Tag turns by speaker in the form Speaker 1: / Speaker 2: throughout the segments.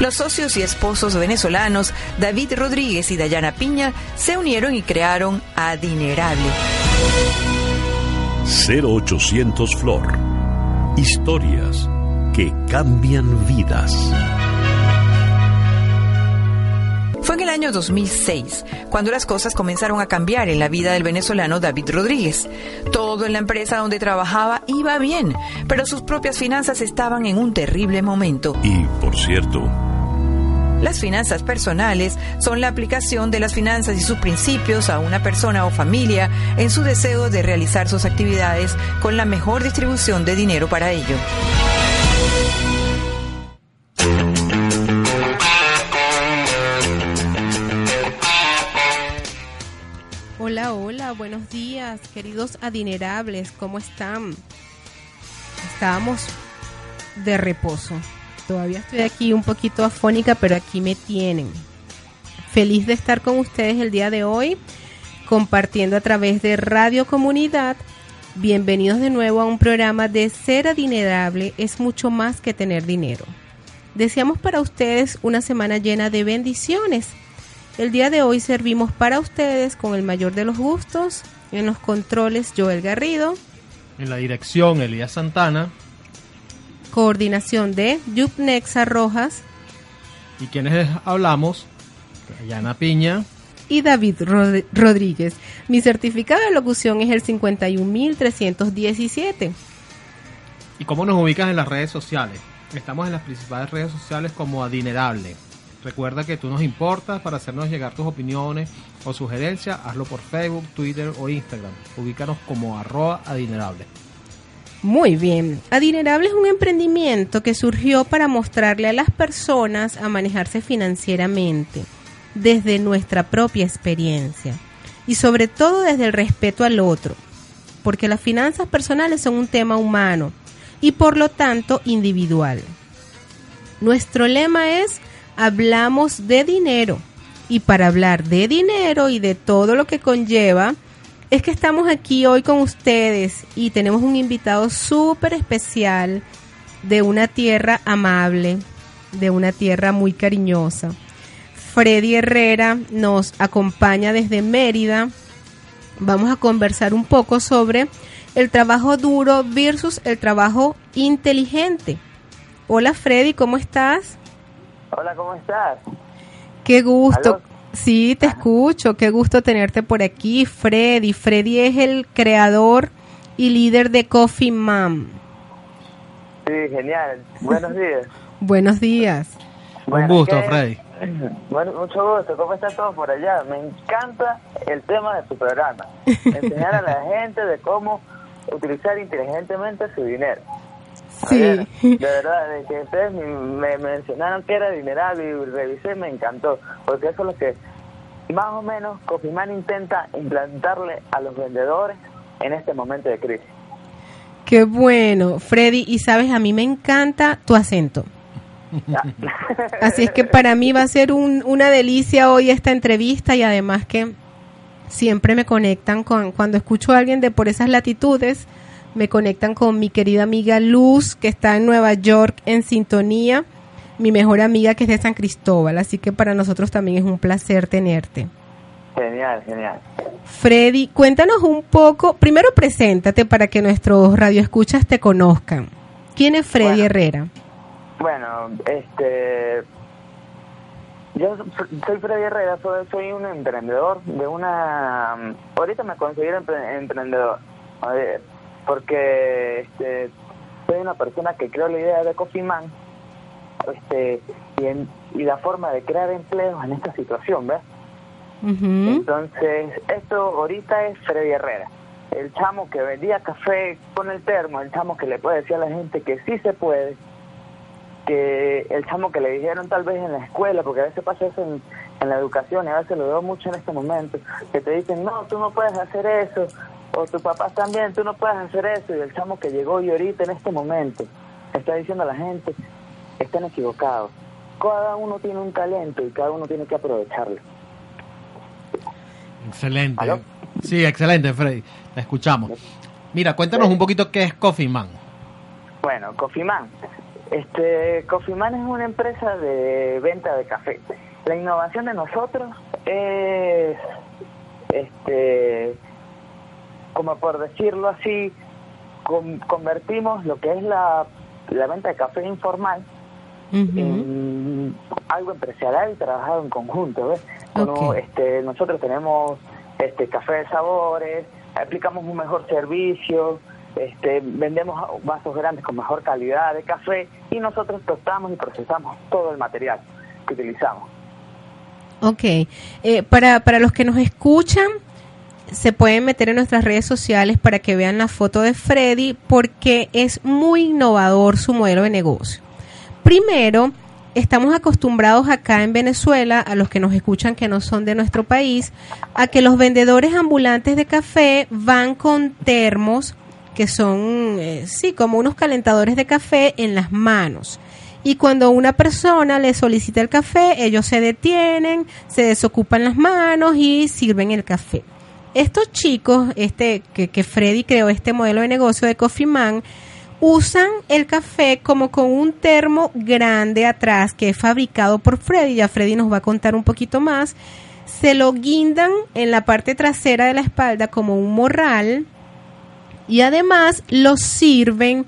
Speaker 1: Los socios y esposos venezolanos David Rodríguez y Dayana Piña se unieron y crearon Adinerable.
Speaker 2: 0800 Flor. Historias que cambian vidas.
Speaker 1: Fue en el año 2006 cuando las cosas comenzaron a cambiar en la vida del venezolano David Rodríguez. Todo en la empresa donde trabajaba iba bien, pero sus propias finanzas estaban en un terrible momento.
Speaker 2: Y, por cierto,
Speaker 1: Las finanzas personales son la aplicación de las finanzas y sus principios a una persona o familia en su deseo de realizar sus actividades con la mejor distribución de dinero para ello.
Speaker 3: Hola, buenos días, queridos adinerables, ¿cómo están? Estábamos de reposo. Todavía estoy aquí un poquito afónica, pero aquí me tienen. Feliz de estar con ustedes el día de hoy, compartiendo a través de Radio Comunidad. Bienvenidos de nuevo a un programa de Ser Adinerable es mucho más que tener dinero. Deseamos para ustedes una semana llena de bendiciones. El día de hoy servimos para ustedes con el mayor de los gustos. En los controles, Joel Garrido.
Speaker 4: En la dirección, Elías Santana.
Speaker 3: Coordinación de Yupnexa Rojas
Speaker 4: Y quienes hablamos, Yana Piña.
Speaker 3: y David Rod- Rodríguez. Mi certificado de locución es el 51317.
Speaker 4: ¿Y cómo nos ubicas en las redes sociales? Estamos en las principales redes sociales como Adinerable. Recuerda que tú nos importas para hacernos llegar tus opiniones o sugerencias. Hazlo por Facebook, Twitter o Instagram. Ubícanos como arroba adinerable.
Speaker 3: Muy bien. Adinerable es un emprendimiento que surgió para mostrarle a las personas a manejarse financieramente desde nuestra propia experiencia y sobre todo desde el respeto al otro, porque las finanzas personales son un tema humano y por lo tanto individual. Nuestro lema es hablamos de dinero y para hablar de dinero y de todo lo que conlleva, es que estamos aquí hoy con ustedes y tenemos un invitado súper especial de una tierra amable, de una tierra muy cariñosa. Freddy Herrera nos acompaña desde Mérida. Vamos a conversar un poco sobre el trabajo duro versus el trabajo inteligente. Hola Freddy, ¿cómo estás?
Speaker 5: Hola, ¿cómo estás?
Speaker 3: Qué gusto.
Speaker 5: ¿Aló?
Speaker 3: Sí, te escucho. Qué gusto tenerte por aquí, Freddy. Freddy es el creador y líder de Coffee Mom.
Speaker 5: Sí, genial. Buenos días.
Speaker 3: Buenos días.
Speaker 4: Un
Speaker 5: Bueno,
Speaker 4: gusto,
Speaker 5: ¿qué-
Speaker 4: Freddy.
Speaker 5: Bueno, mucho gusto. ¿Cómo están todos por allá? Me encanta el tema de tu programa. Enseñar a la gente de cómo utilizar inteligentemente su dinero.
Speaker 3: Sí.
Speaker 5: De verdad, de que ustedes me, me mencionaron que era dineral y revisé, me encantó. Porque eso es lo que más o menos Cofimán intenta implantarle a los vendedores en este momento de crisis.
Speaker 3: Qué bueno, Freddy. Y sabes, a mí me encanta tu acento. Así es que para mí va a ser un- una delicia hoy esta entrevista y además que siempre me conectan con, cuando escucho a alguien de por esas latitudes, me conectan con mi querida amiga Luz, que está en Nueva York en sintonía, mi mejor amiga que es de San Cristóbal, así que para nosotros también es un placer tenerte.
Speaker 5: Genial, genial.
Speaker 3: Freddy, cuéntanos un poco, primero preséntate para que nuestros radioescuchas te conozcan. ¿Quién es Freddy
Speaker 5: Bueno.
Speaker 3: Herrera?
Speaker 5: Bueno, este. Yo soy Freddy Herrera, soy, soy un emprendedor de una. Ahorita me considero empre- emprendedor. A ver, porque este, soy una persona que creó la idea de Coffee Man este, y, en- y la forma de crear empleos en esta situación, ¿ves? Entonces, esto ahorita es Freddy Herrera. El chamo que vendía café con el termo, el chamo que le puede decir a la gente que sí se puede, que el chamo que le dijeron tal vez en la escuela, porque a veces pasa eso en, en la educación y a veces lo veo mucho en este momento, que te dicen, no, tú no puedes hacer eso, o tu papá también, tú no puedes hacer eso, y el chamo que llegó y ahorita en este momento está diciendo a la gente, están equivocados. Cada uno tiene un talento y cada uno tiene que aprovecharlo.
Speaker 4: Excelente.
Speaker 5: ¿Aló?
Speaker 4: Sí, excelente, Freddy. Te escuchamos. Mira, cuéntanos un poquito qué es Coffee Man.
Speaker 5: Bueno, Coffee Man. Este, Coffee Man es una empresa de venta de café. La innovación de nosotros es, este, como por decirlo así, con- convertimos lo que es la, la venta de café informal en algo empresarial y trabajado en conjunto, ¿ves? Este, nosotros tenemos este café de sabores, aplicamos un mejor servicio, este, vendemos vasos grandes con mejor calidad de café y nosotros tostamos y procesamos todo el material que utilizamos.
Speaker 3: Ok. Eh, para, para los que nos escuchan, se pueden meter en nuestras redes sociales para que vean la foto de Freddy porque es muy innovador su modelo de negocio. Primero, estamos acostumbrados acá en Venezuela, a los que nos escuchan que no son de nuestro país, a que los vendedores ambulantes de café van con termos que son, eh, sí, como unos calentadores de café en las manos. Y cuando una persona le solicita el café, ellos se detienen, se desocupan las manos y sirven el café. Estos chicos, este, que, que Freddy creó este modelo de negocio de Coffee Man, usan el café como con un termo grande atrás que es fabricado por Freddy. Ya Freddy nos va a contar un poquito más. Se lo guindan en la parte trasera de la espalda como un morral y además lo sirven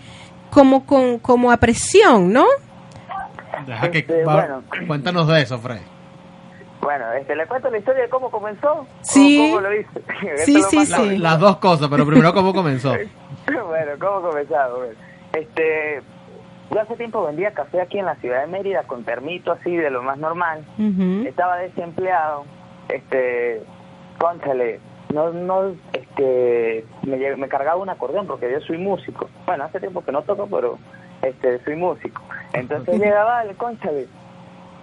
Speaker 3: como con como a presión, ¿no?
Speaker 4: Deja que
Speaker 5: Este,
Speaker 4: va-
Speaker 5: bueno.
Speaker 4: cuéntanos de eso, Freddy.
Speaker 5: Bueno, este, le cuento la historia de cómo comenzó.
Speaker 3: Sí.
Speaker 5: ¿Cómo lo hice?
Speaker 3: Sí, sí,
Speaker 4: La-
Speaker 3: sí.
Speaker 4: las dos cosas, pero primero cómo comenzó.
Speaker 5: bueno, ¿cómo comenzamos? Bueno, este, yo hace tiempo vendía café aquí en la ciudad de Mérida con termito así de lo más normal. Estaba desempleado, este, cónchale, no, no, este, me, me cargaba un acordeón porque yo soy músico. Bueno, hace tiempo que no toco, pero, este, soy músico. Entonces llegaba el cónchale,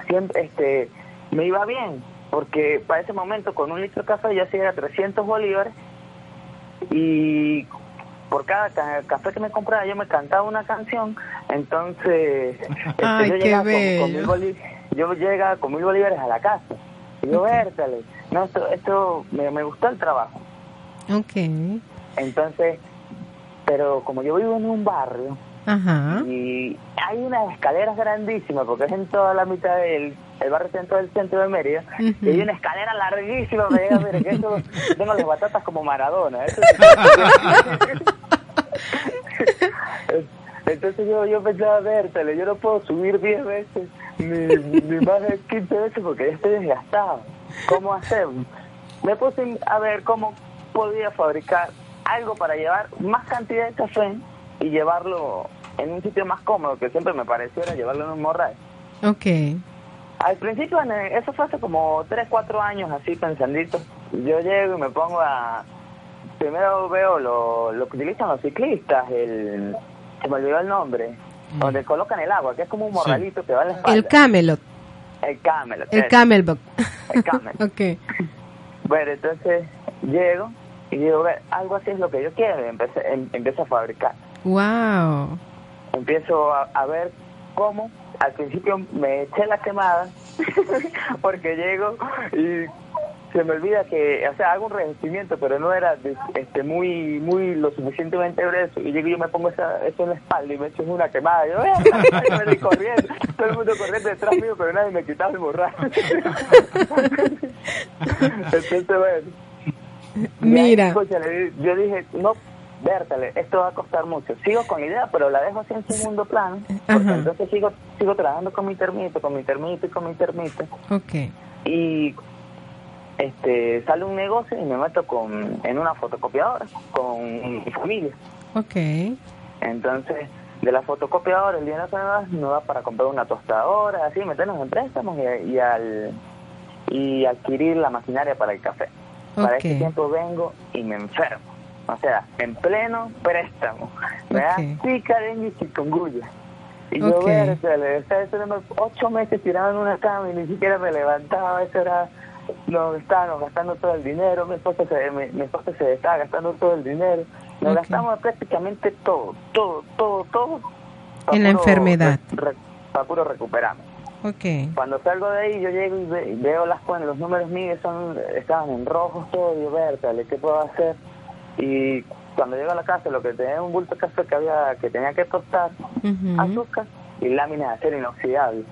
Speaker 5: siempre, este, me iba bien, porque para ese momento con un litro de café yo hacía 300 bolívares y por cada ca- café que me compraba yo me cantaba una canción, entonces este,
Speaker 3: Ay,
Speaker 5: yo, llegaba con, con mil yo llegaba con mil bolívares a la casa. Y yo, vértale, no, esto, esto me, me gustó el trabajo.
Speaker 3: Ok.
Speaker 5: Entonces, pero como yo vivo en un barrio
Speaker 3: Ajá.
Speaker 5: y hay unas escaleras grandísimas, porque es en toda la mitad del el barrio centro del centro de Mérida, y hay una escalera larguísima para llegar, mire, que eso, tengo las batatas como Maradona. eso- Entonces yo, yo pensaba, vértale, yo no puedo subir 10 veces, ni, ni más de 15 veces porque ya estoy desgastado. ¿Cómo hacer? Me puse a ver cómo podía fabricar algo para llevar más cantidad de café y llevarlo en un sitio más cómodo, que siempre me pareció era llevarlo en un morral.
Speaker 3: Ok.
Speaker 5: Al principio, eso fue hace como 3, 4 años, así pensandito. Yo llego y me pongo a... Primero veo lo, lo que utilizan los ciclistas, el... Se me olvidó el nombre. Donde colocan el agua, que es como un morralito que va en la espalda.
Speaker 3: El Camelot.
Speaker 5: El Camelot.
Speaker 3: El Camelback.
Speaker 5: El Camelot.
Speaker 3: ok.
Speaker 5: Bueno, entonces llego y digo, "Ve, algo así es lo que yo quiero. Y empecé, em- empiezo a fabricar.
Speaker 3: Wow.
Speaker 5: empiezo a, a ver cómo al principio me eché la quemada porque llego y se me olvida que, o sea, hago un revestimiento, pero no era este muy muy lo suficientemente grueso. Y llego y yo me pongo esa, eso en la espalda y me echo una quemada. Yo, ¡eh! me corriendo, todo el mundo corriendo detrás mío, pero nadie me quitaba el morral. Entonces, bueno.
Speaker 3: Mira.
Speaker 5: Ahí, cónchale, yo dije, no, Vértale, esto va a costar mucho. Sigo con la idea, pero la dejo así en segundo plano. Porque
Speaker 3: Ajá.
Speaker 5: entonces sigo, sigo trabajando con mi termito, con mi termito y con mi termito.
Speaker 3: Ok.
Speaker 5: Y este sale un negocio y me meto con en una fotocopiadora con mi familia.
Speaker 3: Ok.
Speaker 5: Entonces, de la fotocopiadora, el dinero que me da, me va para comprar una tostadora, así, meternos en préstamos y, y al y adquirir la maquinaria para el café. Para ese tiempo vengo y me enfermo. O sea, en pleno préstamo. Me da pica, dengue y chikungunya. Y yo,
Speaker 3: Ok.
Speaker 5: vértale, o sea, eso era ocho meses tirado en una cama y ni siquiera me levantaba, eso era, nos estábamos gastando todo el dinero, mi esposa se, mi, mi esposa se estaba gastando todo el dinero, nos gastamos prácticamente todo, todo, todo, todo.
Speaker 3: En la enfermedad.
Speaker 5: re- re- pa' puro recuperarme.
Speaker 3: Ok.
Speaker 5: Cuando salgo de ahí, yo llego y ve- veo las cuentas, los números míos son, estaban en rojos todo, y yo, ¿qué puedo hacer? Y cuando llego a la casa, lo que tenía un bulto de café que había, que tenía que tostar,
Speaker 3: Ujú.
Speaker 5: azúcar y láminas de acero inoxidable.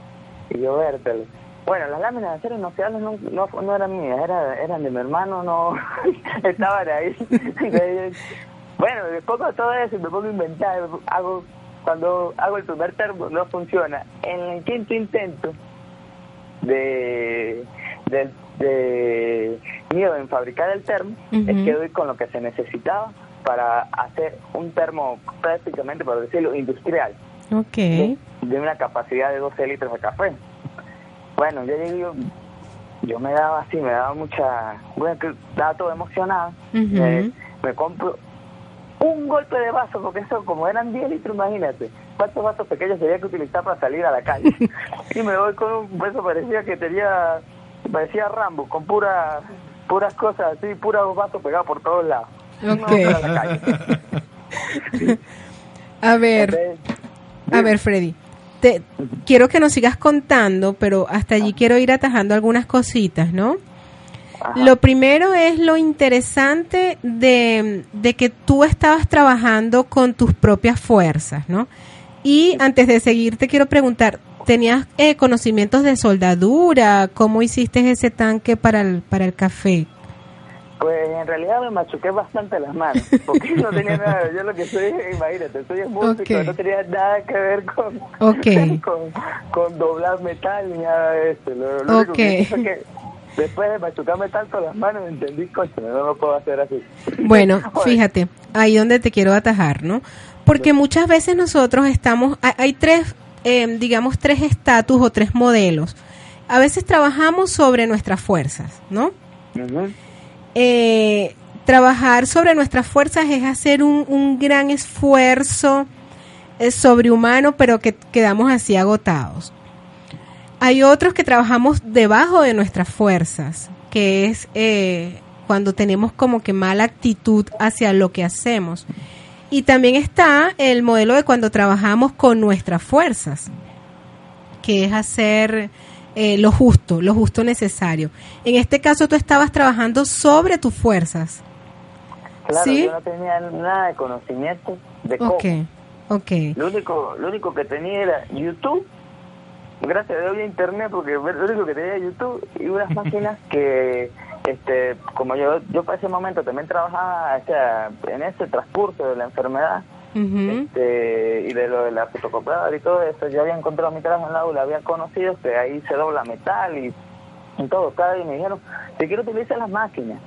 Speaker 5: Y yo, vértale. Bueno, las láminas de acero inoxidable no, no, no eran mías, era, eran de mi hermano, no estaban ahí. Bueno, después de todo eso me pongo a inventar, hago, cuando hago el primer termo no funciona. En el quinto intento de, de, de mío en fabricar el termo, es que doy con lo que se necesitaba para hacer un termo prácticamente, por decirlo, industrial
Speaker 3: Ok.
Speaker 5: de, de una capacidad de 12 litros de café. Bueno, yo llegué, yo, yo me daba así, me daba mucha, bueno, que estaba todo emocionado. Me, me compro un golpe de vaso, porque eso como eran 10 litros, imagínate, cuántos vasos pequeños tenía que utilizar para salir a la calle. y me voy con un vaso parecía que tenía, parecía Rambo, con pura, puras cosas así, puros vasos pegados por todos lados. No,
Speaker 3: Ok.
Speaker 5: para la calle.
Speaker 3: A ver,
Speaker 5: Entonces,
Speaker 3: a ver, Freddy. Te, quiero que nos sigas contando, pero hasta allí quiero ir atajando algunas cositas, ¿no?
Speaker 5: ajá.
Speaker 3: Lo primero es lo interesante de, de que tú estabas trabajando con tus propias fuerzas, ¿no? Y antes de seguir, te quiero preguntar, ¿tenías eh, conocimientos de soldadura? ¿Cómo hiciste ese tanque para el, para el café?
Speaker 5: Pues en realidad me machuqué bastante las manos, porque no tenía nada, yo lo que soy, imagínate, soy músico,
Speaker 3: Ok.
Speaker 5: no tenía nada que ver con, con, con doblar metal ni nada de eso. Lo, lo único que después de machucarme tanto las manos entendí, coño, no lo puedo hacer así.
Speaker 3: Bueno, fíjate, ahí donde te quiero atajar, ¿no? Porque muchas veces nosotros estamos, hay, hay tres, eh, digamos, tres estatus o tres modelos. A veces trabajamos sobre nuestras fuerzas, ¿no? Eh, trabajar sobre nuestras fuerzas es hacer un, un gran esfuerzo eh, sobrehumano, pero que quedamos así agotados. Hay otros que trabajamos debajo de nuestras fuerzas, que es eh, cuando tenemos como que mala actitud hacia lo que hacemos. Y también está el modelo de cuando trabajamos con nuestras fuerzas, que es hacer eh, lo justo, lo justo necesario. En este caso tú estabas trabajando sobre tus fuerzas.
Speaker 5: Claro,
Speaker 3: ¿Sí?
Speaker 5: yo no tenía nada de conocimiento de cómo.
Speaker 3: Ok, ok.
Speaker 5: Lo único, lo único que tenía era YouTube. Gracias a Dios había internet porque lo único que tenía era YouTube y unas máquinas que, este, como yo, yo para ese momento también trabajaba o sea, en ese transcurso de la enfermedad este, y de lo de la fotocopiadora y todo eso, yo había encontrado mi trabajo en la aula, había conocido que ahí se dobla metal y, y todo, cada día me dijeron, si quiero utilizar las máquinas,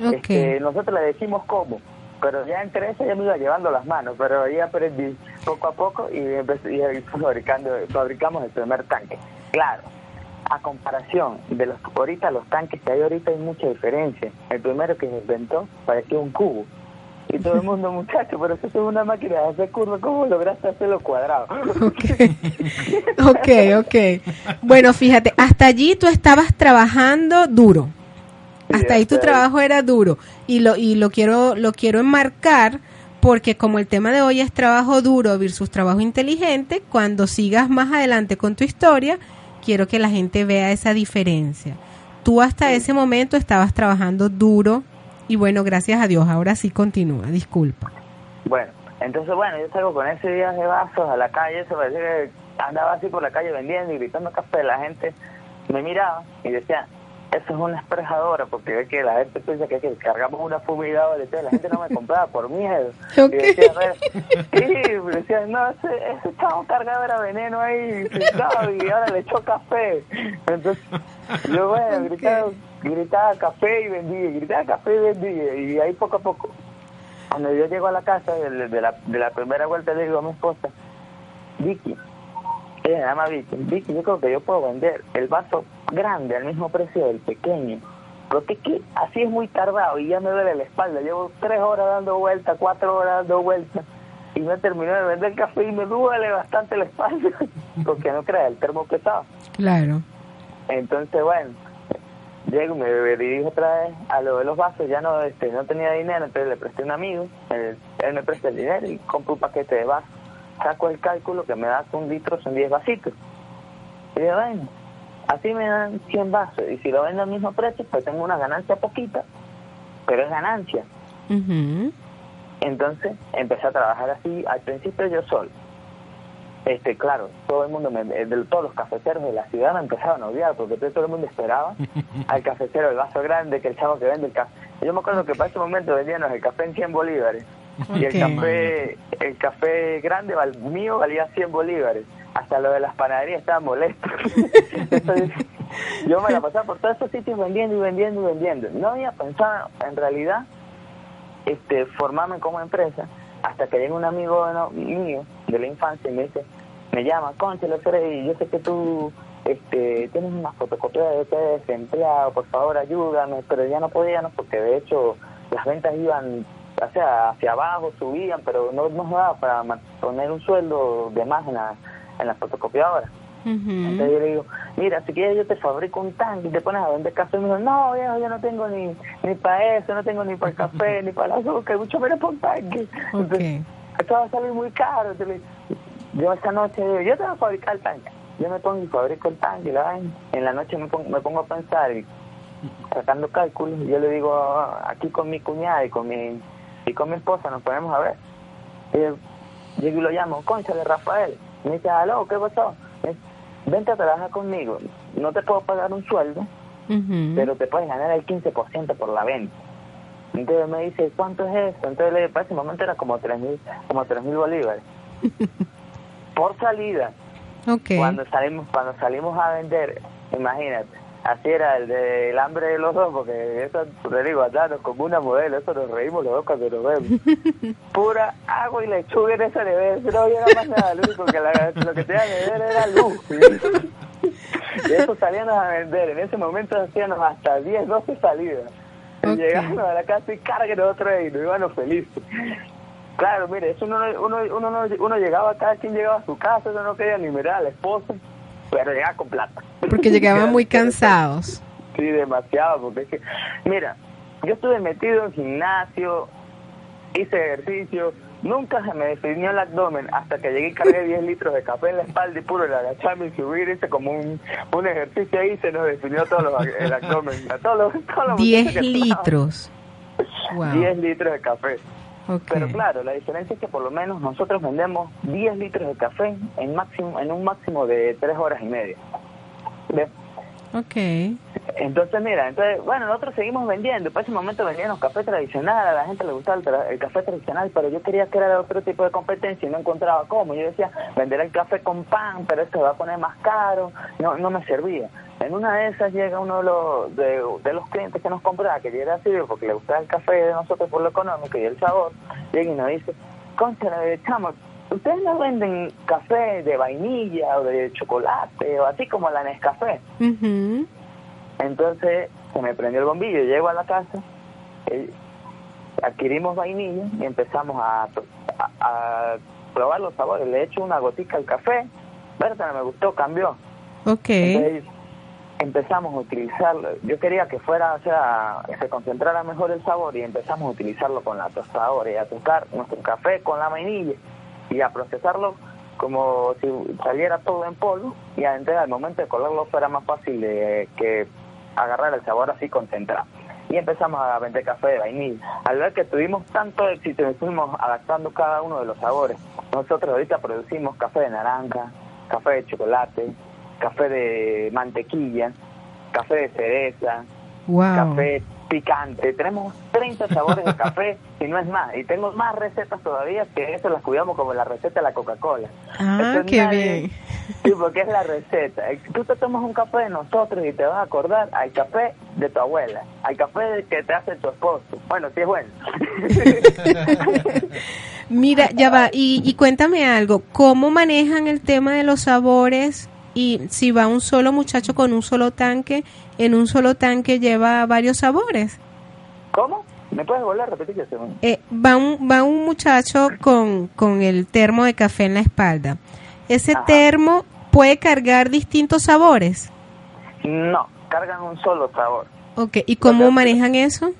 Speaker 5: este, nosotros le decimos cómo, pero ya entre eso ya me iba llevando las manos, pero ahí aprendí poco a poco y, empecé, y fabricando, fabricamos el primer tanque. Claro, a comparación de los ahorita los tanques que hay ahorita hay mucha diferencia. El primero que se inventó parecía un cubo. Y todo el mundo, muchacho, pero eso es una máquina de hacer curva, ¿cómo lograste hacerlo cuadrado?
Speaker 3: Ok, ok. Bueno, fíjate, hasta allí tú estabas trabajando duro.
Speaker 5: Sí,
Speaker 3: Hasta ahí tu
Speaker 5: ahí.
Speaker 3: trabajo era duro y lo y lo quiero lo quiero enmarcar porque como el tema de hoy es trabajo duro versus trabajo inteligente, cuando sigas más adelante con tu historia, quiero que la gente vea esa diferencia. Tú hasta ese momento estabas trabajando duro y bueno, gracias a Dios, ahora sí continúa, disculpa.
Speaker 5: Bueno, entonces bueno, yo salgo con ese día de vasos a la calle, se parecía que andaba así por la calle vendiendo y gritando café, la gente me miraba y decía, eso es una expresadora, porque ve que la gente piensa que, que cargamos una fumigadora, entonces la gente no me compraba por miedo. Y decía, sí, decía, no, ese, ese chavo cargado era veneno ahí, y ahora le echó café. Entonces, yo bueno,
Speaker 3: Ok.
Speaker 5: gritaba, gritaba café y vendía, gritaba café y vendía, y ahí poco a poco cuando yo llego a la casa de, de la, de la primera vuelta le digo a mi esposa, Vicky, ella se llama Vicky, Vicky, yo creo que yo puedo vender el vaso grande al mismo precio del pequeño. Porque es que así es muy tardado y ya me duele la espalda. Llevo tres horas dando vueltas, cuatro horas dando vueltas y me terminé de vender café y me duele bastante la espalda, porque no crea, el termo pesado.
Speaker 3: Claro.
Speaker 5: Entonces, bueno, llego y me dirijo otra vez a lo de los vasos, ya no este no tenía dinero, entonces le presté a un amigo, él, él me presta el dinero y compro un paquete de vasos. Saco el cálculo que me da un litro, son 10 vasitos. Y bueno, así me dan 100 vasos, y si lo vendo al mismo precio, pues tengo una ganancia poquita, pero es ganancia.
Speaker 3: Ujú.
Speaker 5: Entonces empecé a trabajar así, al principio yo solo. Este, claro, todo el mundo, me, eh, de todos los cafeteros de la ciudad me empezaban a odiar porque todo el mundo esperaba al cafetero el vaso grande, que el chavo que vende el café. Yo me acuerdo que para ese momento vendíamos el café en 100 bolívares y el café el café grande val- mío valía 100 bolívares. Hasta lo de las panaderías estaba molesto. Entonces, yo me la pasaba por todos esos sitios vendiendo y vendiendo y vendiendo. No había pensado en realidad este, formarme como empresa hasta que llega un amigo no, mío de la infancia y me dice, me llama, Conchelo Freddy, yo sé que tú este, tienes una fotocopia de este desempleado, por favor ayúdame, pero ya no podíamos porque de hecho las ventas iban o sea, hacia abajo, subían, pero no nos daba para poner un sueldo de más en la, en la fotocopiadora. Entonces
Speaker 3: Ujú.
Speaker 5: yo le digo, mira, si quieres yo te fabrico un tanque y te pones a vender café. Y me dijo, no, viejo, yo no tengo ni, ni para eso, no tengo ni para el café, ni para el azúcar, mucho menos para un tanque. Entonces, esto va a salir muy caro. Entonces, yo esa noche digo, yo te voy a fabricar el tanque. Yo me pongo y fabrico el tanque, y la. En la noche me pongo, me pongo a pensar y sacando cálculos. Y yo le digo, aquí con mi cuñada y con mi, y con mi esposa nos ponemos a ver. Y yo llego y lo llamo, concha de Rafael. Me dice, aló, ¿qué pasó? Me dice, Vente a trabajar conmigo. No te puedo pagar un sueldo, pero te puedes ganar el 15% por la venta. Entonces me dice, ¿cuánto es eso? Entonces le para ese momento era como tres mil, como tres mil bolívares. por salida. Cuando salimos, cuando salimos a vender, imagínate, así era el del hambre de los dos, porque eso te digo, andarnos como una modelo, eso nos reímos los dos cuando nos vemos. Pura agua y lechuga en nevera, eso no había más nada, lo único que la- lo que tenía que ver era luz. Y eso salíamos a vender, en ese momento hacíamos hasta 10, 12 salidas. Y
Speaker 3: Ok.
Speaker 5: Llegábamos a la casa y carguen otro y nos íbamos felices. Claro, mire, eso uno, uno, uno, no- uno llegaba, cada quien llegaba a su casa, uno no quería ni mirar a la esposa, pero llegaba con plata.
Speaker 3: Porque llegaban muy cansados.
Speaker 5: Sí, demasiado, porque es que, mira, yo estuve metido en gimnasio, hice ejercicio, nunca se me definió el abdomen hasta que llegué y cargué 10 litros de café en la espalda y puro el agacharme y subir, hice como un, un ejercicio ahí se nos definió todo el abdomen. A todos los, todos los
Speaker 3: 10
Speaker 5: muchachos que
Speaker 3: litros. Wow.
Speaker 5: estaban, 10 litros de café. Pero claro, la diferencia es que por lo menos nosotros vendemos 10 litros de café en máximo en un máximo de 3 horas y media. ¿Ves?
Speaker 3: Ok.
Speaker 5: Entonces, mira, entonces, bueno, nosotros seguimos vendiendo. Para ese momento vendíamos café tradicional, a la gente le gustaba el, tra- el café tradicional, pero yo quería que era otro tipo de competencia y no encontraba cómo. Yo decía, vender el café con pan, pero esto va a poner más caro. No, no me servía. En una de esas llega uno de los, de, de los clientes que nos compraba, que ya era así, porque le gustaba el café de nosotros por lo económico y el sabor, llega y nos dice, concha, chamo, ¿ustedes no venden café de vainilla o de chocolate o así como la Nescafé?
Speaker 3: Ujú.
Speaker 5: Entonces se me prendió el bombillo, llego a la casa, eh, adquirimos vainilla y empezamos a, a- a probar los sabores. Le echo una gotica al café, Berta me gustó, cambió.
Speaker 3: Ok.
Speaker 5: Entonces empezamos a utilizarlo. Yo quería que fuera, o sea, se concentrara mejor el sabor y empezamos a utilizarlo con la tostadora y a tocar nuestro café con la vainilla y a procesarlo como si saliera todo en polvo y entonces al momento de colarlo fuera más fácil de que agarrar el sabor así concentrado. Y empezamos a vender café de vainilla. Al ver que tuvimos tanto éxito, nos fuimos adaptando cada uno de los sabores. Nosotros ahorita producimos café de naranja, café de chocolate, café de mantequilla, café de cereza,
Speaker 3: Wow.
Speaker 5: café picante. Tenemos 30 sabores de café y no es más. Y tengo más recetas todavía que eso las cuidamos como la receta de la Coca-Cola.
Speaker 3: Ah,
Speaker 5: Entonces,
Speaker 3: qué
Speaker 5: nadie-
Speaker 3: bien.
Speaker 5: Sí, porque es la receta. Eh, Tú te tomas un café de nosotros y te vas a acordar al café de tu abuela, al café que te hace tu esposo. Bueno, sí es bueno.
Speaker 3: Mira, ya va. Y, y cuéntame algo. ¿Cómo manejan el tema de los sabores? Y si va un solo muchacho con un solo tanque, en un solo tanque lleva varios sabores.
Speaker 5: ¿Cómo? ¿Me puedes volver a repetir eso?
Speaker 3: Eh, va, un, va un muchacho con, con el termo de café en la espalda. ¿Ese
Speaker 5: Ajá.
Speaker 3: termo puede cargar distintos sabores?
Speaker 5: No, cargan un solo sabor.
Speaker 3: Ok, ¿y cómo
Speaker 5: Porque-
Speaker 3: manejan eso?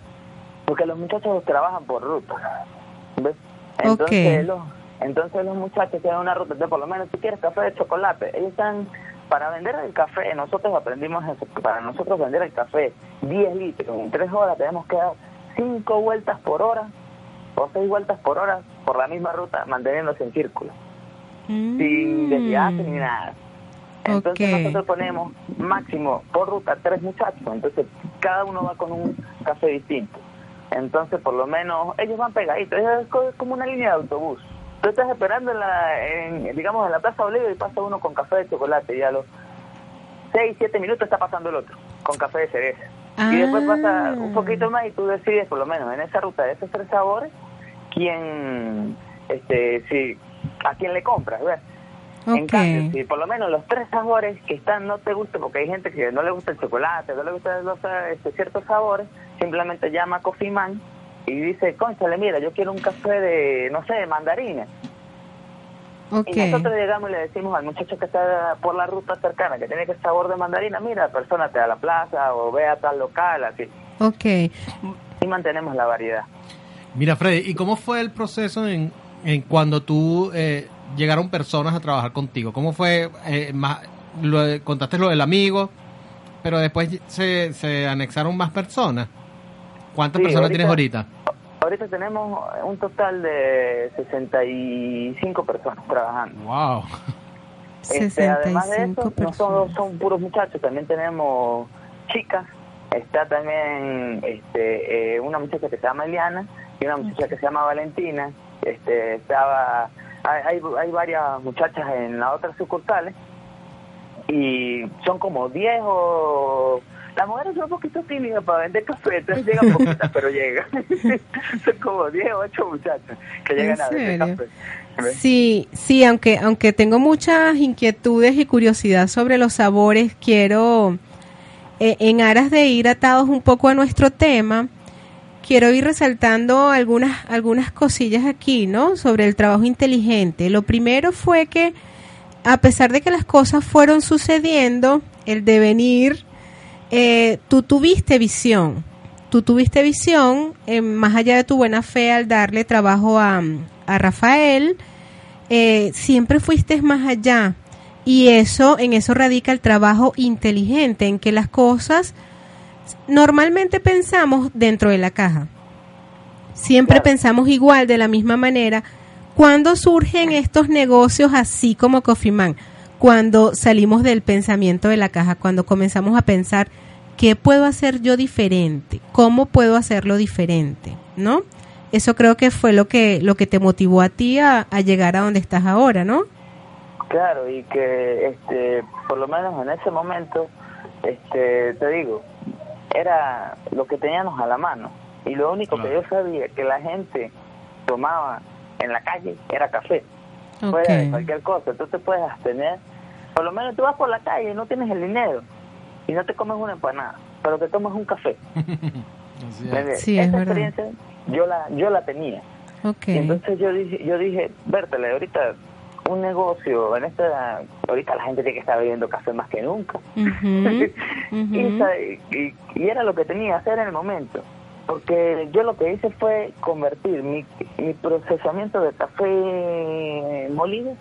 Speaker 5: Porque los muchachos trabajan por ruta. ¿Ves? Entonces, los, entonces los muchachos tienen una ruta. De por lo menos, si quieres café de chocolate, ellos están. Para vender el café, nosotros aprendimos eso. Para nosotros vender el café 10 litros en 3 horas, tenemos que dar 5 vueltas por hora o 6 vueltas por hora por la misma ruta, manteniéndose en círculo. sin desviarse ni nada. Entonces
Speaker 3: Mm.
Speaker 5: Nosotros ponemos máximo por ruta tres muchachos, entonces cada uno va con un café distinto. Entonces por lo menos ellos van pegaditos, es co- como una línea de autobús. Tú estás esperando en la, en, digamos, en la Plaza Bolívar y pasa uno con café de chocolate y a los 6, 7 minutos está pasando el otro con café de cereza. Y después pasa un
Speaker 3: Ah.
Speaker 5: poquito más y tú decides, por lo menos en esa ruta de esos tres sabores, quién, este, si, a quién le compras, ¿ves? En
Speaker 3: Ok.
Speaker 5: cambio, si por lo menos los tres sabores que están no te gustan, porque hay gente que no le gusta el chocolate, no le gustan los, este, ciertos sabores, simplemente llama Coffee Man y dice, conchale, mira, yo quiero un café de, no sé, de mandarina.
Speaker 3: Ok.
Speaker 5: Y nosotros llegamos y le decimos al muchacho que está por la ruta cercana, que tiene que sabor de mandarina, mira, persona te da la plaza o ve a tal local, así.
Speaker 3: Ok.
Speaker 5: Y mantenemos la variedad.
Speaker 4: Mira, Freddy, ¿y cómo fue el proceso en, en cuando tú eh, llegaron personas a trabajar contigo? ¿Cómo fue? eh, más, lo de- contaste lo del amigo, pero después se, se anexaron más personas. ¿Cuántas
Speaker 5: Sí,
Speaker 4: personas
Speaker 5: ahorita-
Speaker 4: tienes ahorita?
Speaker 5: Ahorita tenemos un total de 65 personas trabajando.
Speaker 4: Wow.
Speaker 5: Este, además de
Speaker 3: 65
Speaker 5: eso, no solo son puros muchachos, también tenemos chicas. Está también este, eh, una muchacha que se llama Eliana y una muchacha que se llama Valentina. Este, estaba, hay, hay, hay varias muchachas en las otras sucursales y son como 10 o... Las mujeres son un poquito tímidas para vender café, entonces llegan poquitas, pero llegan. son como 10 o 8 muchachas que llegan
Speaker 3: ¿En
Speaker 5: a vender café. ¿Ves?
Speaker 3: Sí, sí, aunque, aunque tengo muchas inquietudes y curiosidad sobre los sabores, quiero, eh, en aras de ir atados un poco a nuestro tema, quiero ir resaltando algunas, algunas cosillas aquí, ¿no? Sobre el trabajo inteligente. Lo primero fue que, a pesar de que las cosas fueron sucediendo, el devenir, eh, tú tuviste visión. Tú tuviste visión, eh, más allá de tu buena fe al darle trabajo a, a Rafael, eh, siempre fuiste más allá. Y eso, en eso radica el trabajo inteligente, en que las cosas normalmente pensamos dentro de la caja. Siempre
Speaker 5: Claro.
Speaker 3: pensamos igual, de la misma manera. ¿Cuándo surgen estos negocios así como Coffee Man? Cuando salimos del pensamiento de la caja, cuando comenzamos a pensar, ¿qué puedo hacer yo diferente? ¿Cómo puedo hacerlo diferente? ¿No? Eso creo que fue lo que, lo que te motivó a ti a, a llegar a donde estás ahora, ¿no?
Speaker 5: Claro, y que este, por lo menos en ese momento, este, te digo, era lo que teníamos a la mano. Y lo único que yo sabía que la gente tomaba en la calle era café,
Speaker 3: Ok.
Speaker 5: fuera de cualquier cosa. Tú te puedes abstener. Por lo menos tú vas por la calle y no tienes el dinero y no te comes una empanada, pero te tomas un café.
Speaker 4: Es.
Speaker 3: Sí, es
Speaker 5: Esa
Speaker 3: verdad.
Speaker 5: experiencia yo la, yo la tenía.
Speaker 3: Ok.
Speaker 5: Y entonces yo dije, yo dije, Bertale, ahorita un negocio, en esta, ahorita la gente tiene que estar bebiendo café más que nunca.
Speaker 3: Ujú,
Speaker 5: y,
Speaker 3: ujú.
Speaker 5: sabe- y- y era lo que tenía que hacer en el momento. Porque yo lo que hice fue convertir mi, mi procesamiento de café molido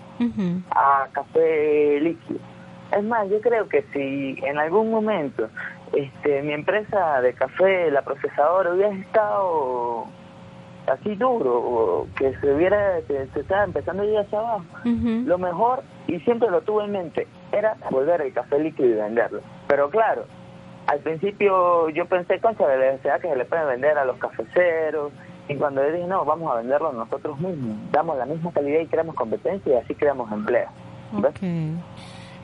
Speaker 5: a café líquido. Es más, yo creo que si en algún momento este, mi empresa de café, la procesadora, hubiera estado así duro, o que se hubiera, que se estaba empezando a ir hacia abajo, lo mejor, y siempre lo tuve en mente, era volver el café líquido y venderlo. Pero claro, al principio yo pensé, concha, de la que se le puede vender a los cafeceros, y cuando yo dije, no, vamos a venderlo nosotros mismos, damos la misma calidad y creamos competencia y así creamos empleo.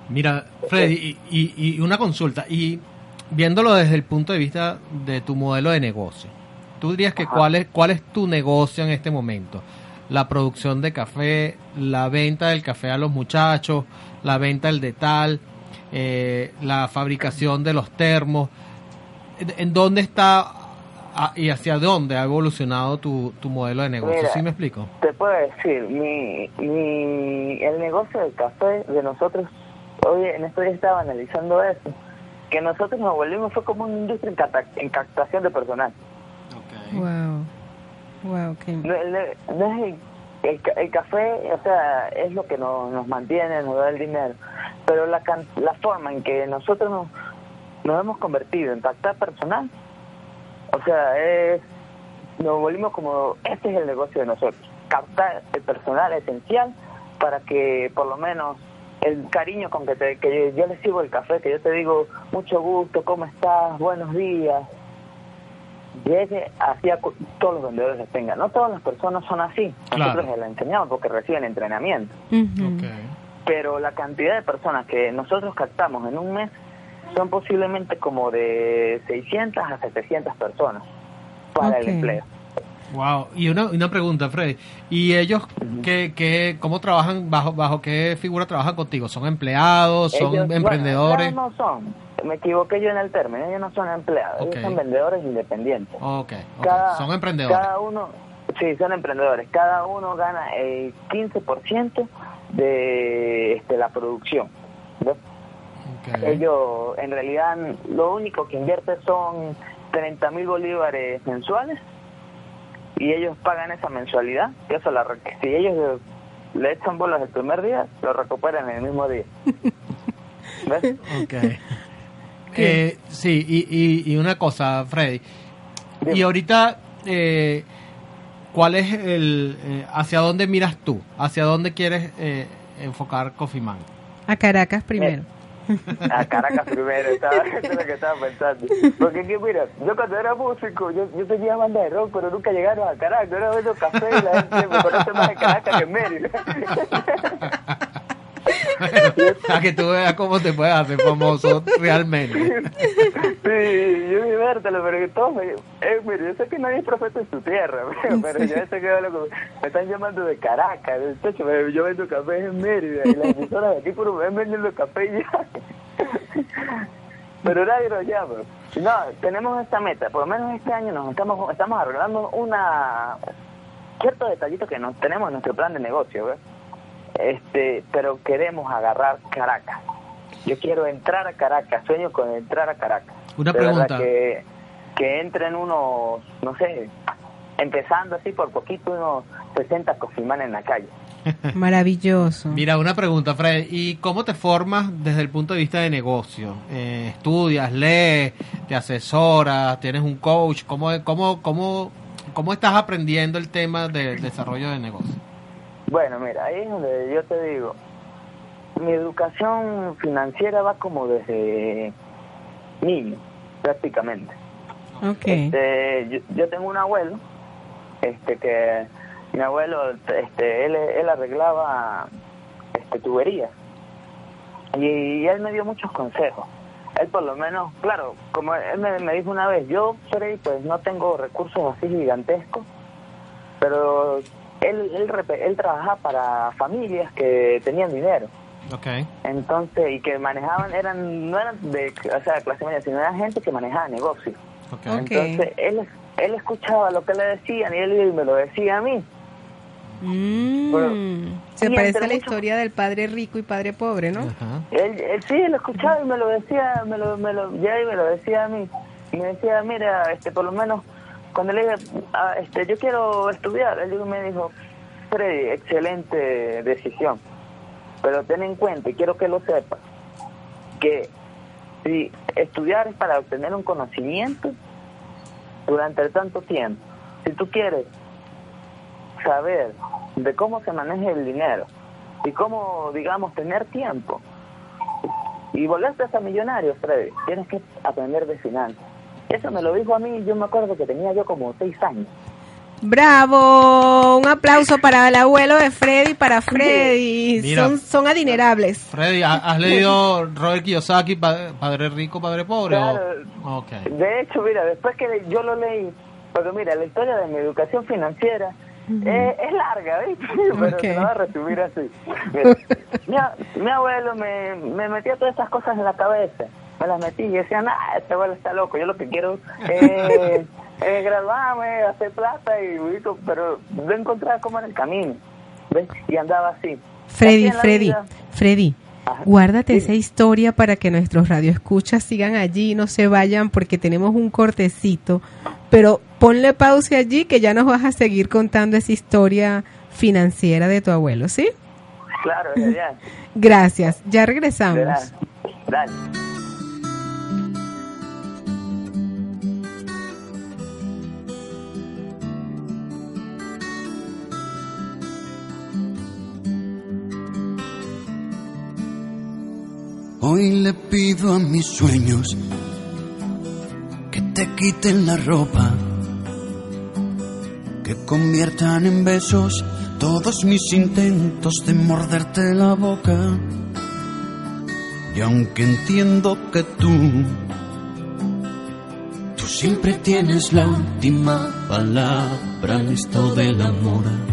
Speaker 4: Mira, Freddy, y, y- y una consulta, y viéndolo desde el punto de vista de tu modelo de negocio, tú dirías que
Speaker 5: Ajá.
Speaker 4: cuál es, cuál es tu negocio en este momento? La producción de café, la venta del café a los muchachos, la venta del detal, eh, la fabricación de los termos. ¿En, dónde está ah, ¿y hacia dónde ha evolucionado tu, tu modelo de negocio?
Speaker 5: Mira.
Speaker 4: ¿Sí me explico?
Speaker 5: Te puedo decir, mi, mi, el negocio del café de nosotros, hoy en estos días estaba analizando eso, que nosotros nos volvimos fue como una industria en, capta- en captación de personal.
Speaker 3: Wow. Wow, qué-
Speaker 5: No, es el, el el café, o sea, es lo que nos, nos mantiene, nos da el dinero, pero la, la forma en que nosotros nos, nos hemos convertido en captar personal, o sea, es, nos volvimos como, este es el negocio de nosotros, captar el personal esencial para que por lo menos el cariño con que, te, que yo, yo le sirvo el café, que yo te digo mucho gusto, ¿cómo estás? Buenos días, llegue hacia todos los vendedores que tengan. No todas las personas son así. Nosotros
Speaker 4: Claro.
Speaker 5: les enseñamos porque reciben entrenamiento. Pero la cantidad de personas que nosotros captamos en un mes son posiblemente como de 600 a 700 personas para el empleo.
Speaker 4: Wow. Y una, una pregunta, Freddy. ¿Y ellos qué, qué, cómo trabajan, bajo, bajo qué figura trabajan contigo? ¿Son empleados? ¿Son
Speaker 5: Ellos,
Speaker 4: emprendedores?
Speaker 5: no son. Me equivoqué yo en el término. Ellos no son empleados. Ellos son vendedores independientes.
Speaker 4: ok, ok.
Speaker 5: Cada-
Speaker 4: Son emprendedores.
Speaker 5: Cada uno, sí, son emprendedores. Cada uno gana el 15% de este, la producción. Ellos, en realidad, lo único que invierte son 30 mil bolívares mensuales y ellos pagan esa mensualidad. Que eso la, si ellos le echan bolas el primer día, lo recuperan en el mismo día. ¿Ves?
Speaker 4: Ok. Eh, sí, y, y, y una cosa, Freddy. Y ahorita, eh, ¿cuál es el. eh, ¿Hacia dónde miras tú? ¿Hacia dónde quieres eh, enfocar Coffee Man?
Speaker 3: A Caracas primero.
Speaker 5: A Caracas primero, estaba, eso es lo que estaba pensando. Porque que mira, yo cuando era músico, yo, yo tenía banda de rock, pero nunca llegaron a Caracas. Yo era vendo café y la gente me conoce más en Caracas que en Mérida.
Speaker 4: Para que tú veas cómo te puedes hacer famoso realmente.
Speaker 5: Sí, yo mi vértelo, pero que todos me... Eh, mire, yo sé que nadie es profeta en su tierra, pero, pero yo sé que loco, me están llamando de Caracas. De hecho, me- yo vendo café en Mérida y las emisoras de aquí por me ven vendiendo café y ya. Pero nadie nos llama. No, tenemos esta meta. Por lo menos este año nos estamos estamos arreglando una ciertos detallitos que nos tenemos en nuestro plan de negocio, ¿ves? Este, pero queremos agarrar Caracas. Yo quiero entrar a Caracas, sueño con entrar a Caracas.
Speaker 4: Una
Speaker 5: De
Speaker 4: pregunta.
Speaker 5: Que, que entren unos, no sé, empezando así por poquito, unos 60 cofimanes en la calle.
Speaker 3: Maravilloso.
Speaker 4: Mira, una pregunta, Freddy. ¿Y cómo te formas desde el punto de vista de negocio? Eh, ¿Estudias, lees, te asesoras, tienes un coach? ¿Cómo, cómo, cómo, cómo estás aprendiendo el tema del desarrollo de negocio?
Speaker 5: Bueno, mira, ahí es donde yo te digo, mi educación financiera va como desde niño, prácticamente.
Speaker 3: Ok.
Speaker 5: Este, yo, yo tengo un abuelo, este que mi abuelo, este, él, él arreglaba este, tuberías y, él me dio muchos consejos. Él por lo menos, claro, como él me, me dijo una vez, yo, Freddy, pues no tengo recursos así gigantescos, pero él, él, él trabajaba para familias que tenían dinero.
Speaker 4: Ok.
Speaker 5: Entonces, y que manejaban, eran no eran de o sea, clase media, sino eran gente que manejaba negocios.
Speaker 4: Ok.
Speaker 3: Ok.
Speaker 5: Entonces, él, él escuchaba lo que le decían y él me lo decía a mí.
Speaker 3: Mm.
Speaker 5: Bueno,
Speaker 3: Se parece a la historia del padre rico y padre pobre, ¿no?
Speaker 4: Ajá.
Speaker 5: Él, él sí, lo escuchaba y me lo decía, me lo, me lo, ya y me lo decía a mí. Y me decía, mira, este, por lo menos, cuando le dije, ah, este, yo quiero estudiar, él me dijo, Freddy, excelente decisión. Pero ten en cuenta, y quiero que lo sepas, que si estudiar es para obtener un conocimiento durante tanto tiempo, si tú quieres saber de cómo se maneja el dinero y cómo, digamos, tener tiempo y volverte a millonario, Freddy, tienes que aprender de finanzas. Eso me lo dijo a mí, yo me acuerdo que tenía yo como seis años.
Speaker 3: Bravo, un aplauso para el abuelo de Freddy, para Freddy.
Speaker 4: Mira.
Speaker 3: Son, son adinerables.
Speaker 4: Freddy, ¿ha- ¿has leído Robert Kiyosaki, Pa- Padre Rico, Padre Pobre? o-.
Speaker 5: De hecho, mira, después que yo lo leí, porque mira, la historia de mi educación financiera eh, es larga, ¿viste? Pero
Speaker 3: Ok.
Speaker 5: se lo voy a resumir así. Mira, mi, abuelo me, me metía todas estas cosas en la cabeza. Me las metí y decían, ah, este abuelo está loco. Yo lo que quiero es eh, graduarme, hacer plata, y, pero lo encontraba como en el camino, ¿ves? Y andaba así.
Speaker 3: Freddy, Freddy,
Speaker 5: vida.
Speaker 3: Freddy,
Speaker 5: Ajá.
Speaker 3: guárdate
Speaker 5: Sí.
Speaker 3: esa historia para que nuestros radioescuchas sigan allí y no se vayan porque tenemos un cortecito. Pero ponle pausa allí que ya nos vas a seguir contando esa historia financiera de tu abuelo, ¿sí?
Speaker 5: Claro, ya, ya.
Speaker 3: Gracias, ya regresamos.
Speaker 5: Dale.
Speaker 6: Hoy le pido a mis sueños que te quiten la ropa, que conviertan en besos todos mis intentos de morderte la boca. Y aunque entiendo que tú, tú siempre tienes la última palabra en esto del amor.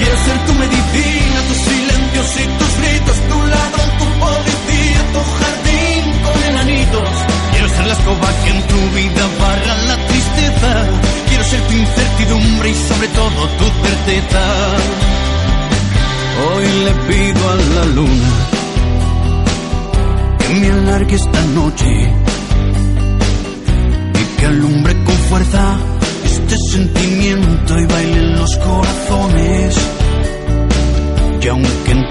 Speaker 6: Quiero ser tu medicina, tus silencios y tus gritos, tu ladrón, tu policía, tu jardín con enanitos. Quiero ser la escoba que en tu vida barra la tristeza. Quiero ser tu incertidumbre y sobre todo tu certeza. Hoy le pido a la luna que me alargue esta noche y que alumbre con fuerza este sentimiento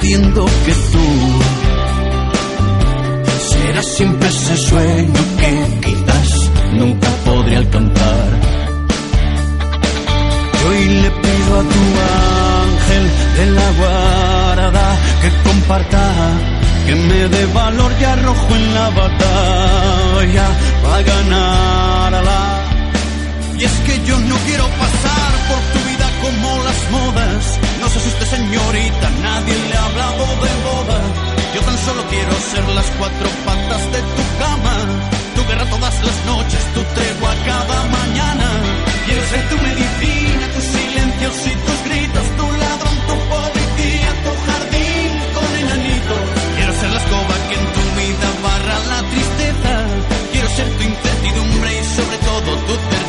Speaker 6: entiendo que tú serás siempre ese sueño que quizás nunca podré alcanzar. Hoy le pido a tu ángel de la guarda que comparta, que me dé valor y arrojo en la batalla para ganarla. Y es que yo no quiero pasar por tu vida como las modas. No se asuste señorita, nadie le ha hablado de boda. Yo tan solo quiero ser las cuatro patas de tu cama. Tu guerra todas las noches, tu tregua cada mañana. Quiero ser tu medicina, tus silencios y tus gritos, tu ladrón, tu policía, tu jardín con enanitos. Quiero ser la escoba que en tu vida barra la tristeza. Quiero ser tu incertidumbre y sobre todo tu certeza.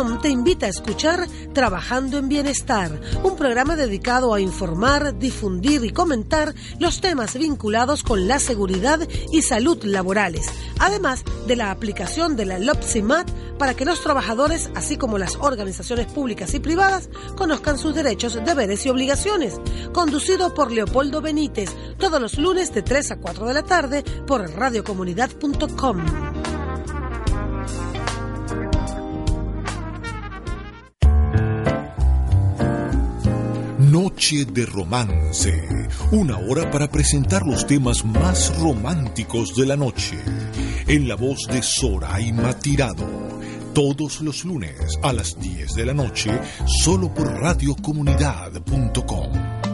Speaker 7: Te invita a escuchar Trabajando en Bienestar, un programa dedicado a informar, difundir y comentar los temas vinculados con la seguridad y salud laborales, además de la aplicación de la LOPSIMAT para que los trabajadores, así como las organizaciones públicas y privadas, conozcan sus derechos, deberes y obligaciones. Conducido por Leopoldo Benítez, todos los lunes de 3 a 4 de la tarde por radiocomunidad.com.
Speaker 8: Noche de Romance. Una hora para presentar los temas más románticos de la noche. En la voz de Soraima Tirado. Todos los lunes a las 10 de la noche, solo por radiocomunidad.com.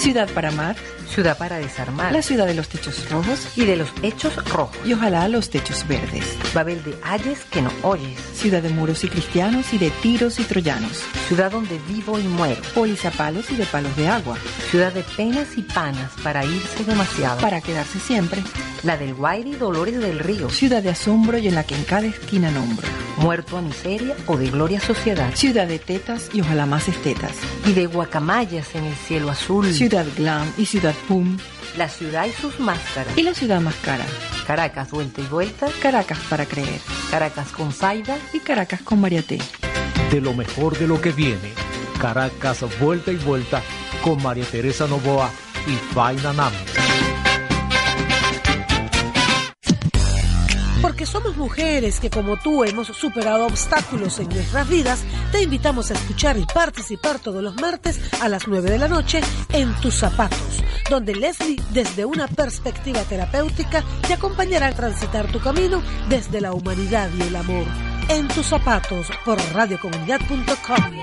Speaker 1: Ciudad para amar, ciudad para desarmar, la ciudad de los techos rojos y de los hechos rojos. Y ojalá los techos verdes. Babel de ayes que no oyes. Ciudad de muros y cristianos y de tiros y troyanos. Ciudad donde vivo y muero. Polizapalos y de palos de agua. Ciudad de penas y panas para irse demasiado. Para quedarse siempre. La del Guairi Dolores del Río. Ciudad de asombro y en la que en cada esquina nombro. Muerto a miseria o de gloria sociedad. Ciudad de tetas y ojalá más estetas. Y de guacamayas en el cielo azul. Ciudad glam y ciudad pum. La ciudad y sus máscaras. Y la ciudad más cara. Caracas vuelta y vuelta. Caracas para creer. Caracas con Zaida y Caracas con Mariaté.
Speaker 9: De lo mejor de lo que viene. Caracas vuelta y vuelta con María Teresa Novoa y Faina Nam.
Speaker 7: Porque somos mujeres que como tú hemos superado obstáculos en nuestras vidas, te invitamos a escuchar y participar todos los martes a las 9 de la noche en Tus Zapatos, donde Leslie desde una perspectiva terapéutica te acompañará a transitar tu camino desde la humanidad y el amor. En Tus Zapatos por radiocomunidad.com.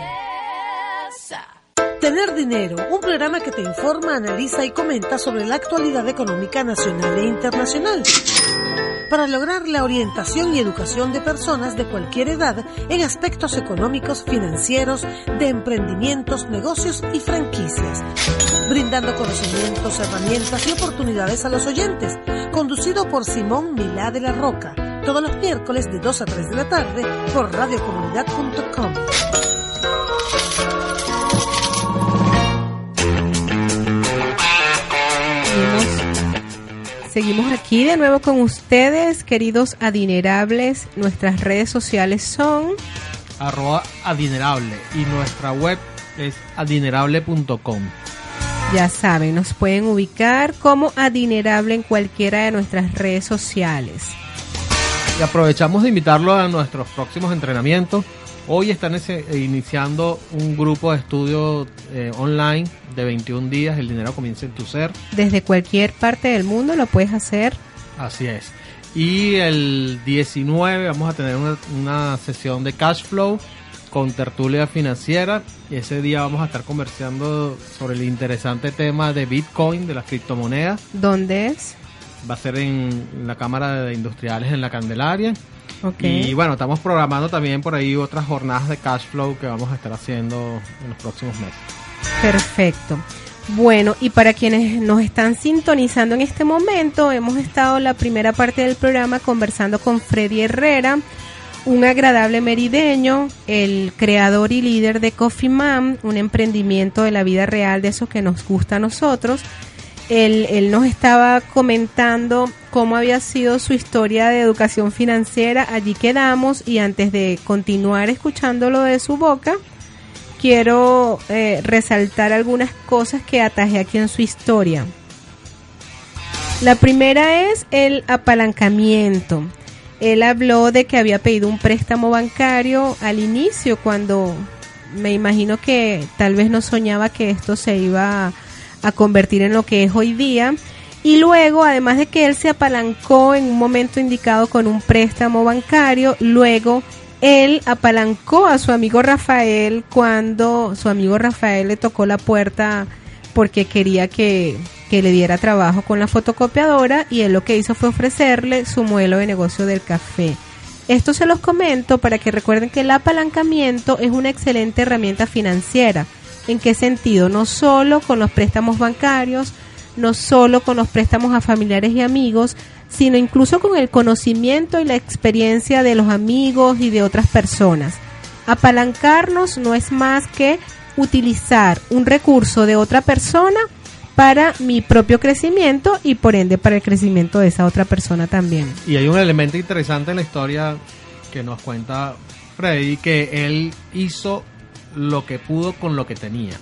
Speaker 7: Tener Dinero, un programa que te informa, analiza y comenta sobre la actualidad económica nacional e internacional para lograr la orientación y educación de personas de cualquier edad en aspectos económicos, financieros, de emprendimientos, negocios y franquicias, brindando conocimientos, herramientas y oportunidades a los oyentes, conducido por Simón Milá de la Roca, todos los miércoles de 2 a 3 de la tarde por radiocomunidad.com.
Speaker 3: Seguimos aquí de nuevo con ustedes, queridos adinerables. Nuestras redes sociales son
Speaker 4: arroba adinerable y nuestra web es adinerable.com.
Speaker 3: Ya saben, nos pueden ubicar como adinerable en cualquiera de nuestras redes sociales.
Speaker 4: Y aprovechamos de invitarlo a nuestros próximos entrenamientos. Hoy están ese- iniciando un grupo de estudio eh, online de 21 días. El dinero comienza en tu ser.
Speaker 3: Desde cualquier parte del mundo lo puedes hacer.
Speaker 4: Así es. Y el 19 vamos a tener una, una sesión de cash flow con tertulia financiera. Ese día vamos a estar conversando sobre el interesante tema de Bitcoin, de las criptomonedas.
Speaker 3: ¿Dónde es?
Speaker 4: Va a ser en la Cámara de Industriales en la Candelaria.
Speaker 3: Ok.
Speaker 4: Y bueno, estamos programando también por ahí otras jornadas de cash flow que vamos a estar haciendo en los próximos meses.
Speaker 3: Perfecto. Bueno, y para quienes nos están sintonizando en este momento, hemos estado la primera parte del programa conversando con Freddy Herrera, un agradable merideño, el creador y líder de Coffee Man, un emprendimiento de la vida real de esos que nos gusta a nosotros. Él, él nos estaba comentando cómo había sido su historia de educación financiera. Allí quedamos y antes de continuar escuchándolo de su boca, quiero eh, resaltar algunas cosas que atajé aquí en su historia. La primera es el apalancamiento. Él habló de que había pedido un préstamo bancario al inicio cuando me imagino que tal vez no soñaba que esto se iba a, a convertir en lo que es hoy día. Y luego, además de que él se apalancó en un momento indicado con un préstamo bancario, luego él apalancó a su amigo Rafael cuando su amigo Rafael le tocó la puerta porque quería que, que le diera trabajo con la fotocopiadora y él lo que hizo fue ofrecerle su modelo de negocio del café. Esto se los comento para que recuerden que el apalancamiento es una excelente herramienta financiera. ¿En qué sentido? No solo con los préstamos bancarios, no solo con los préstamos a familiares y amigos, sino incluso con el conocimiento y la experiencia de los amigos y de otras personas. Apalancarnos no es más que utilizar un recurso de otra persona para mi propio crecimiento y por ende para el crecimiento de esa otra persona también.
Speaker 4: Y hay un elemento interesante en la historia que nos cuenta Freddy, que él hizo lo que pudo con lo que tenía.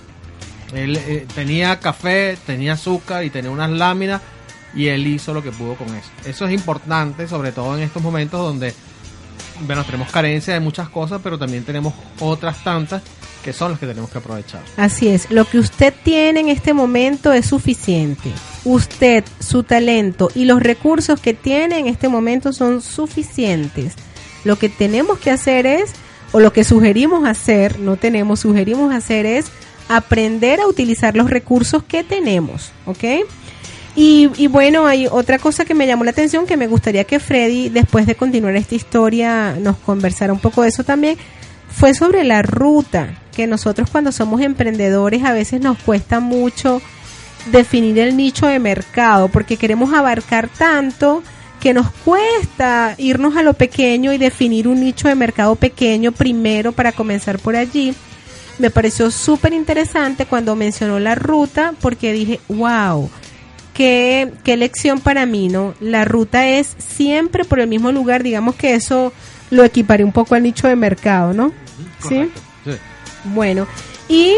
Speaker 4: Él eh, tenía café, tenía azúcar y tenía unas láminas y él hizo lo que pudo con eso. Eso es importante, sobre todo en estos momentos donde bueno, tenemos carencia de muchas cosas, pero también tenemos otras tantas que son las que tenemos que aprovechar.
Speaker 3: Así es, lo que usted tiene en este momento es suficiente. Usted, su talento y los recursos que tiene en este momento son suficientes. Lo que tenemos que hacer es, o lo que sugerimos hacer, no tenemos, sugerimos hacer es aprender a utilizar los recursos que tenemos, ¿ok? Y, y, bueno, hay otra cosa que me llamó la atención que me gustaría que Freddy, después de continuar esta historia, nos conversara un poco de eso también, fue sobre la ruta, que nosotros cuando somos emprendedores a veces nos cuesta mucho definir el nicho de mercado, porque queremos abarcar tanto que nos cuesta irnos a lo pequeño y definir un nicho de mercado pequeño primero para comenzar por allí. Me pareció súper interesante cuando mencionó la ruta porque dije, wow, qué, qué lección para mí, ¿no? La ruta es siempre por el mismo lugar, digamos que eso lo equiparé un poco al nicho de mercado, ¿no? ¿Sí? Bueno, y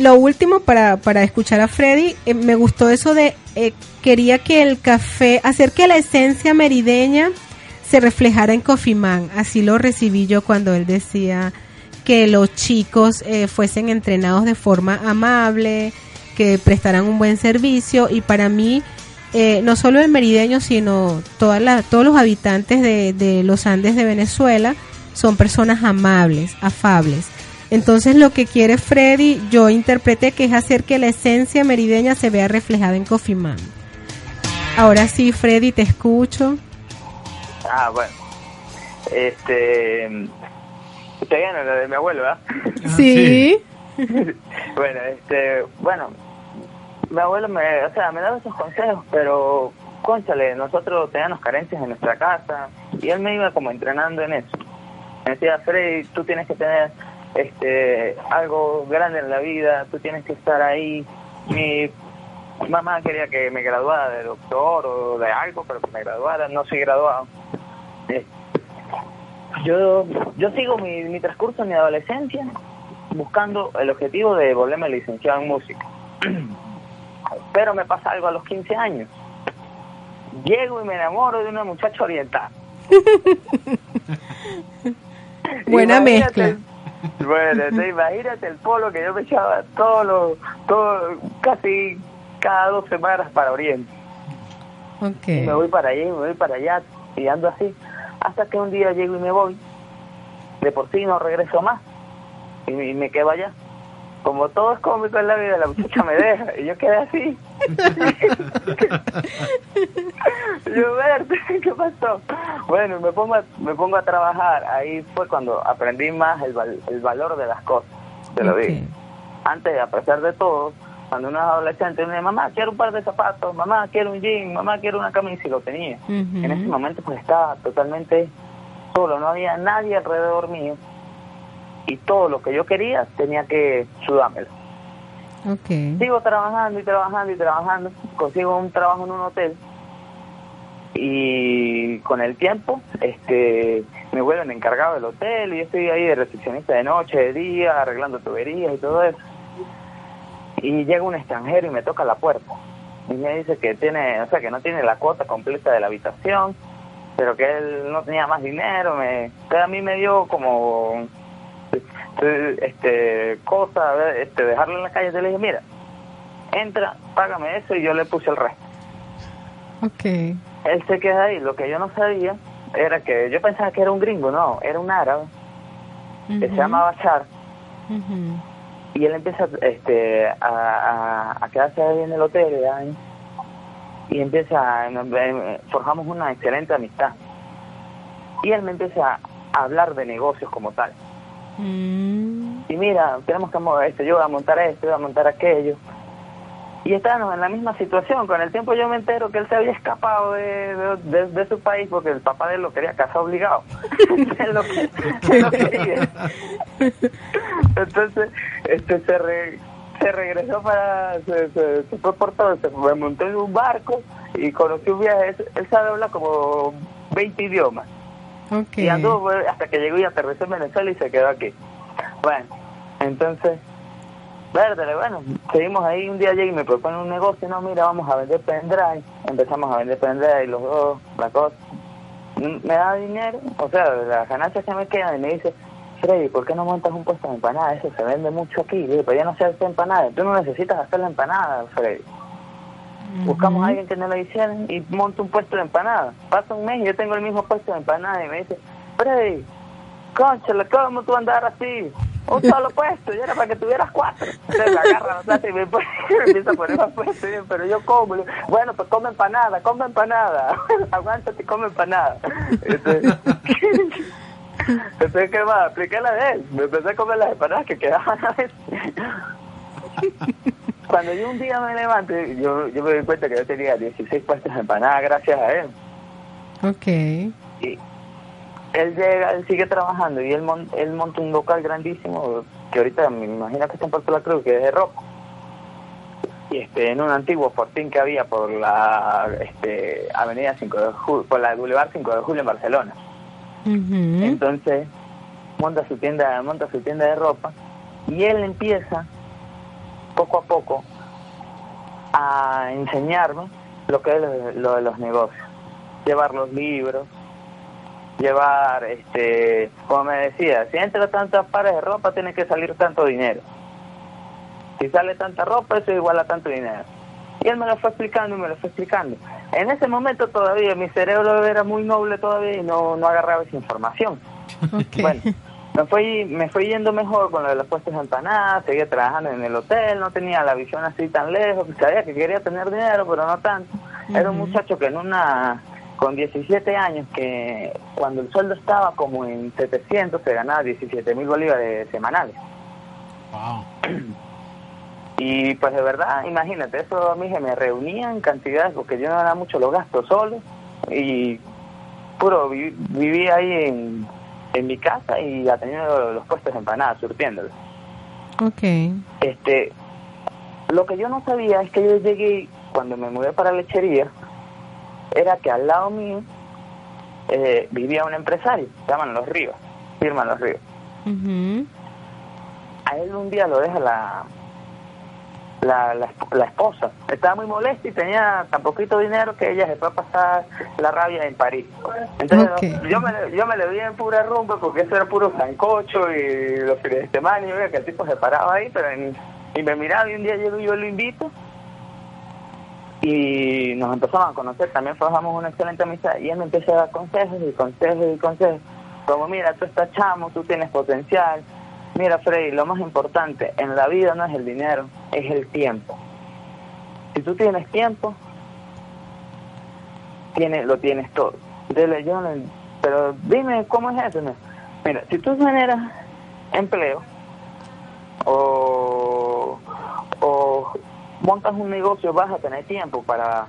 Speaker 3: lo último para, para escuchar a Freddy, eh, me gustó eso de eh, quería que el café, hacer que la esencia merideña se reflejara en Coffee Man. Así lo recibí yo cuando él decía que los chicos eh, fuesen entrenados de forma amable, que prestaran un buen servicio y para mí eh, no solo el merideño sino toda la, todos los habitantes de los Andes de Venezuela son personas amables, afables. Entonces lo que quiere Freddy, yo interpreté que es hacer que la esencia merideña se vea reflejada en Coffee Man. Ahora sí, Freddy, te escucho.
Speaker 5: Ah, bueno. Este. Usted gana lo de mi abuelo, ¿verdad?
Speaker 3: Sí.
Speaker 5: bueno, este. Bueno, mi abuelo me, o sea, me daba esos consejos, pero, conchale, nosotros teníamos carencias en nuestra casa y él me iba como entrenando en eso. Me decía, Freddy, tú tienes que tener este algo grande en la vida, tú tienes que estar ahí. Mi mamá quería que me graduara de doctor o de algo, pero que me graduara, no soy graduado. Eh, yo yo sigo mi, mi transcurso en mi adolescencia buscando el objetivo de volverme licenciado en música. Pero me pasa algo a los 15 años. Llego y me enamoro de una muchacha oriental.
Speaker 3: Buena mezcla.
Speaker 5: Bueno, entonces imagínate el polo que yo me echaba todos los, todo, casi cada dos semanas para Oriente. Y me voy para allá, me voy para allá, y ando así. Hasta que un día llego y me voy. De por sí no regreso más. Y me quedo allá. Como todo es cómico en la vida, la muchacha me deja. Y yo quedé así. yo, verte, ¿qué pasó? Bueno, me pongo, a, me pongo a trabajar. Ahí fue cuando aprendí más el, val- el valor de las cosas. Te lo
Speaker 3: Ok.
Speaker 5: digo. Antes, a pesar de todo, cuando uno es adolescente, uno dice, mamá, quiero un par de zapatos, mamá, quiero un jean, mamá, quiero una camisa, y lo tenía. En ese momento pues estaba totalmente solo, no había nadie alrededor mío y todo lo que yo quería tenía que sudármelo. Sigo trabajando y trabajando y trabajando, consigo un trabajo en un hotel. Y con el tiempo este me vuelven encargado del hotel y yo estoy ahí de recepcionista de noche, de día, arreglando tuberías y todo eso. Y llega un extranjero y me toca la puerta. Y me dice que tiene, o sea, que no tiene la cuota completa de la habitación, pero que él no tenía más dinero, me, o sea, a mí me dio como este cosa, eh, este dejarlo en la calle, te le dije, mira, entra, págame eso y yo le puse el resto.
Speaker 3: Ok.
Speaker 5: Él se queda ahí, lo que yo no sabía era que yo pensaba que era un gringo, no, era un árabe que se
Speaker 3: Ujú.
Speaker 5: llamaba Char
Speaker 3: Ujú.
Speaker 5: y él empieza este a, a, a quedarse ahí en el hotel ¿ya? y empieza a- eh, forjamos una excelente amistad y él me empieza a hablar de negocios como tal
Speaker 3: Mm.
Speaker 5: y mira tenemos que mo- este yo voy a montar esto yo voy a montar aquello. Y estábamos en la misma situación. Con el tiempo yo me entero que él se había escapado de, su país porque el papá de él lo quería casar obligado. Entonces este se re- se regresó para se, se, se fue por todo se montó en un barco y conoció un viaje. Él sabe hablar como 20 idiomas Y anduvo hasta que llegó y aterrizó en Venezuela y se quedó aquí bueno entonces Verdad, bueno, seguimos ahí, un día llega y me propone un negocio, no, mira, vamos a vender pendrive, empezamos a vender pendrive los dos, la cosa, me da dinero, o sea, las ganancias que me quedan, y me dice, Freddy, ¿por qué no montas un puesto de empanada? Eso se vende mucho aquí. Digo, pero ya no sé hacer empanada. Tú no necesitas hacer la empanada, Freddy. Buscamos a alguien que no lo hiciera y monta un puesto de empanada. Pasa un mes y yo tengo el mismo puesto de empanada y me dice, Freddy, conchale, ¿cómo tú andar así? Un solo puesto, ya era para que tuvieras cuatro. Entonces me agarra la plata y me, pone- me empieza a poner más yo, Pero yo como. Bueno, pues come empanada, come empanada. Aguántate come empanada. Entonces, entonces, ¿qué más? Apliqué la de él. Me empecé a comer las empanadas que quedaban a veces. Cuando yo un día me levanto, yo, yo me doy cuenta que yo tenía 16 puestos de empanadas gracias a él.
Speaker 3: Ok.
Speaker 5: Y él llega, él sigue trabajando y él, mon- él monta un local grandísimo que ahorita me imagino que está en Puerto La Cruz, que es de rock. Y este, en un antiguo fortín que había por la este, avenida 5 de Julio, por la Boulevard 5 de Julio en Barcelona. Entonces monta su tienda, monta su tienda de ropa y él empieza poco a poco a enseñarme lo que es lo, lo de los negocios, llevar los libros, llevar, este, como me decía, si entra tantas pares de ropa tiene que salir tanto dinero. Si sale tanta ropa eso es igual a tanto dinero. Y él me lo fue explicando y me lo fue explicando. En ese momento todavía mi cerebro era muy noble todavía y no, no agarraba esa información. Bueno, me fui, me fui yendo mejor con lo de los puestos de empanadas, seguía trabajando en el hotel, no tenía la visión así tan lejos, sabía que quería tener dinero, pero no tanto. Era un muchacho que en una, con 17 años, que cuando el sueldo estaba como en 700, se ganaba 17 mil bolívares semanales. Y pues de verdad, imagínate, eso a mí se me reunía en cantidades, porque yo no era mucho los gastos solo, y puro vi- vivía ahí en, en mi casa y atendiendo los puestos de empanadas, surtiéndolos.
Speaker 3: Ok.
Speaker 5: Este, lo que yo no sabía es que yo llegué, cuando me mudé para lechería, era que al lado mío eh, vivía un empresario, se llaman Los Ríos, firman Los Ríos.
Speaker 3: Ujú.
Speaker 5: A él un día lo deja la, la, la, esp- la esposa. Estaba muy molesta y tenía tan poquito dinero que ella se fue a pasar la rabia en París. Entonces yo, me, yo me le vi en pura rumba porque eso era puro sancocho y los fines de semana y yo que el tipo se paraba ahí, pero en- y me miraba y un día yo, yo lo invito y nos empezamos a conocer, también forjamos una excelente amistad y él me empieza a dar consejos y consejos y consejos, como mira, tú estás chamo, tú tienes potencial, mira Freddy, lo más importante en la vida no es el dinero, es el tiempo. Si tú tienes tiempo, tienes, lo tienes todo. Dile, yo pero dime cómo es eso. Mira, si tú generas empleo o, o montas un negocio, vas a tener tiempo para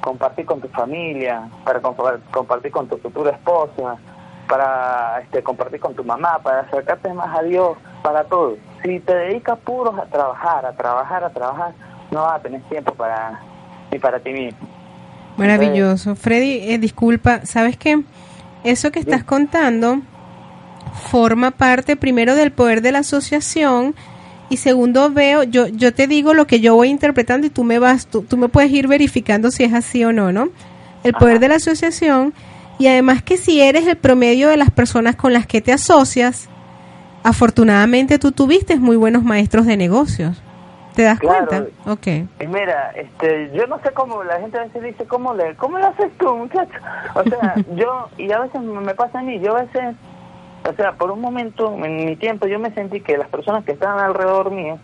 Speaker 5: compartir con tu familia, para compa- compartir con tu futura esposa, para este, compartir con tu mamá, para acercarte más a Dios, para todo. Si te dedicas puros a trabajar, a trabajar, a trabajar, no vas a tener tiempo para ni para ti mismo.
Speaker 3: Maravilloso. Freddy, eh, disculpa, ¿sabes qué? Eso que estás contando forma parte primero del poder de la asociación y segundo veo, yo, yo te digo lo que yo voy interpretando y tú me vas, tú, tú me puedes ir verificando si es así o no, ¿no? El poder de la asociación y además que si eres el promedio de las personas con las que te asocias, afortunadamente tú tuviste muy buenos maestros de negocios. ¿Te das
Speaker 5: Claro.
Speaker 3: cuenta? Ok.
Speaker 5: Y mira, este, yo no sé cómo, la gente a veces dice, ¿cómo le, cómo lo haces tú, muchacho? O sea, yo, y a veces me me pasa a mí, yo a veces, o sea, por un momento en mi tiempo yo me sentí que las personas que estaban alrededor mío,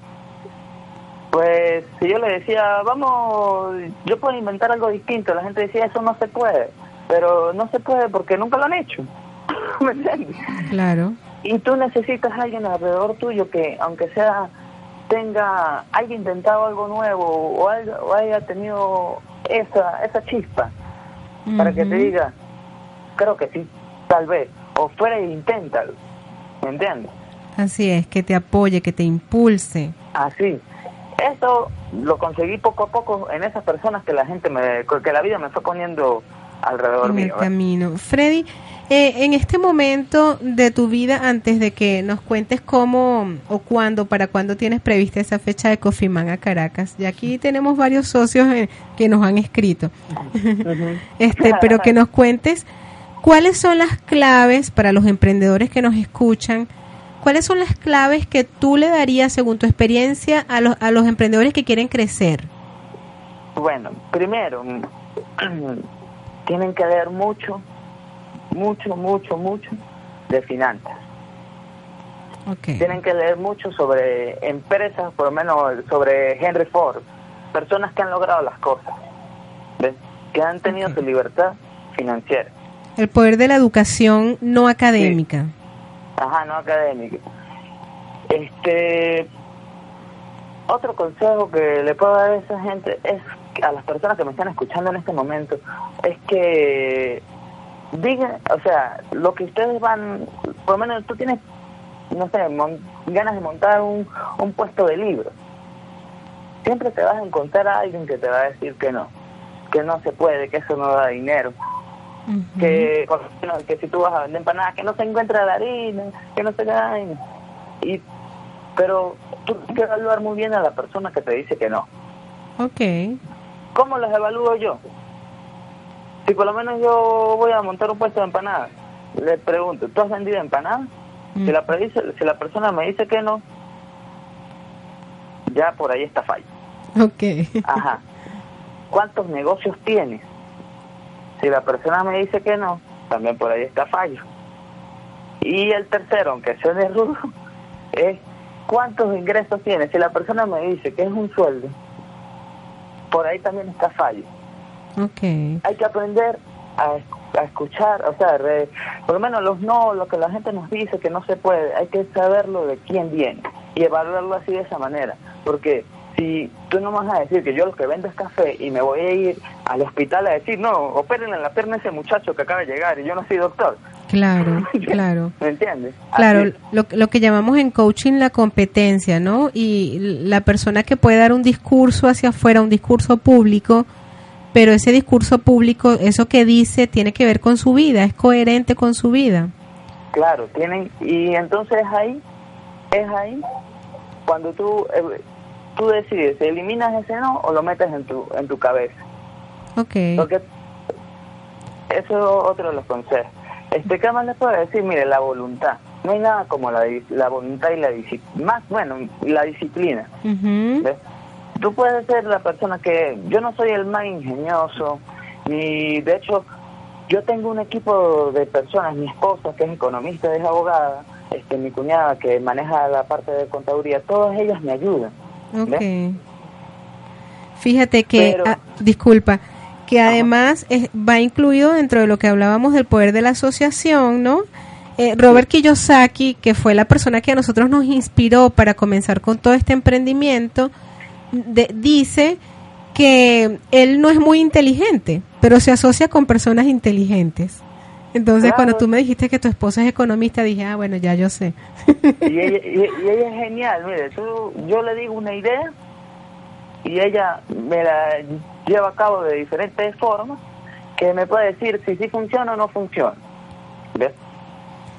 Speaker 5: pues si yo le decía, vamos, yo puedo inventar algo distinto, la gente decía, eso no se puede, pero no se puede porque nunca lo han hecho, ¿me entiendes?
Speaker 3: Claro.
Speaker 5: Y tú necesitas a alguien alrededor tuyo que, aunque sea, tenga, haya intentado algo nuevo o haya, o haya tenido esa, esa chispa para que te diga, creo que sí, tal vez, o fuera e inténtalo, ¿me entiendes?
Speaker 3: Así es, que te apoye, que te impulse.
Speaker 5: Así. Eso lo conseguí poco a poco en esas personas que la gente me, que la vida me fue poniendo alrededor
Speaker 3: en el
Speaker 5: mío. ¿eh?
Speaker 3: camino. Freddy, eh, en este momento de tu vida, antes de que nos cuentes cómo o cuándo, para cuándo tienes prevista esa fecha de Cofiman a Caracas, y aquí tenemos varios socios eh, que nos han escrito, este, pero que nos cuentes ¿cuáles son las claves para los emprendedores que nos escuchan? ¿Cuáles son las claves que tú le darías, según tu experiencia, a los, a los emprendedores que quieren crecer?
Speaker 5: Bueno, primero, tienen que leer mucho, mucho, mucho, mucho de finanzas. Tienen que leer mucho sobre empresas, por lo menos sobre Henry Ford, personas que han logrado las cosas, que han tenido su libertad financiera.
Speaker 3: El poder de la educación no académica.
Speaker 5: Ajá, no académica. Este, otro consejo que le puedo dar a esa gente es a las personas que me están escuchando en este momento es que digan, o sea, lo que ustedes van, por lo menos tú tienes no sé, ganas de montar un, un puesto de libros, siempre te vas a encontrar a alguien que te va a decir que no, que no se puede, que eso no da dinero. que, que si tú vas a vender empanadas, que no se encuentra la harina, que no se da y Pero tú tienes que evaluar muy bien a la persona que te dice que no.
Speaker 3: Ok.
Speaker 5: ¿Cómo los evalúo yo? Si por lo menos yo voy a montar un puesto de empanadas, le pregunto, ¿tú has vendido empanadas? Si, la, si la persona me dice que no, ya por ahí está fallo.
Speaker 3: Ok.
Speaker 5: Ajá. ¿Cuántos negocios tienes? Si la persona me dice que no, también por ahí está fallo. Y el tercero, aunque suene rudo, es cuántos ingresos tienes. Si la persona me dice que es un sueldo, por ahí también está fallo.
Speaker 3: Okay.
Speaker 5: Hay que aprender a a escuchar, o sea, por lo menos los no, lo que la gente nos dice que no se puede, hay que saberlo de quién viene y evaluarlo así de esa manera, porque si tú no vas a decir que yo lo que vendo es café y me voy a ir al hospital a decir, no, operen en la pierna ese muchacho que acaba de llegar y yo no soy doctor.
Speaker 3: Claro, claro.
Speaker 5: ¿Me entiendes?
Speaker 3: Claro, lo, lo que llamamos en coaching la competencia, ¿no? Y la persona que puede dar un discurso hacia afuera, un discurso público, pero ese discurso público, eso que dice, tiene que ver con su vida, es coherente con su vida.
Speaker 5: Claro, tienen, y entonces ahí, es ahí cuando tú, eh, tú decides, ¿eliminas ese no o lo metes en tu, en tu cabeza?
Speaker 3: Ok.
Speaker 5: Porque eso es otro de los consejos. Este, ¿Qué más les puedo decir? Mire, la voluntad. No hay nada como la, la voluntad y la disciplina. Más, bueno, la disciplina tú puedes ser la persona que yo no soy el más ingenioso ni de hecho yo tengo un equipo de personas mi esposa que es economista es abogada este mi cuñada que maneja la parte de contaduría todas ellas me ayudan
Speaker 3: okay. fíjate que ah, disculpa que además va incluido dentro de lo que hablábamos del poder de la asociación no eh, Robert Kiyosaki, que fue la persona que a nosotros nos inspiró para comenzar con todo este emprendimiento, dice que él no es muy inteligente, pero se asocia con personas inteligentes. Entonces, cuando tú me dijiste que tu esposa es economista, dije, ah, bueno, ya yo sé.
Speaker 5: Y ella, y, ella es genial, mire, tú, yo le digo una idea y ella me la lleva a cabo de diferentes formas que me puede decir si sí funciona o no funciona. ¿Ves?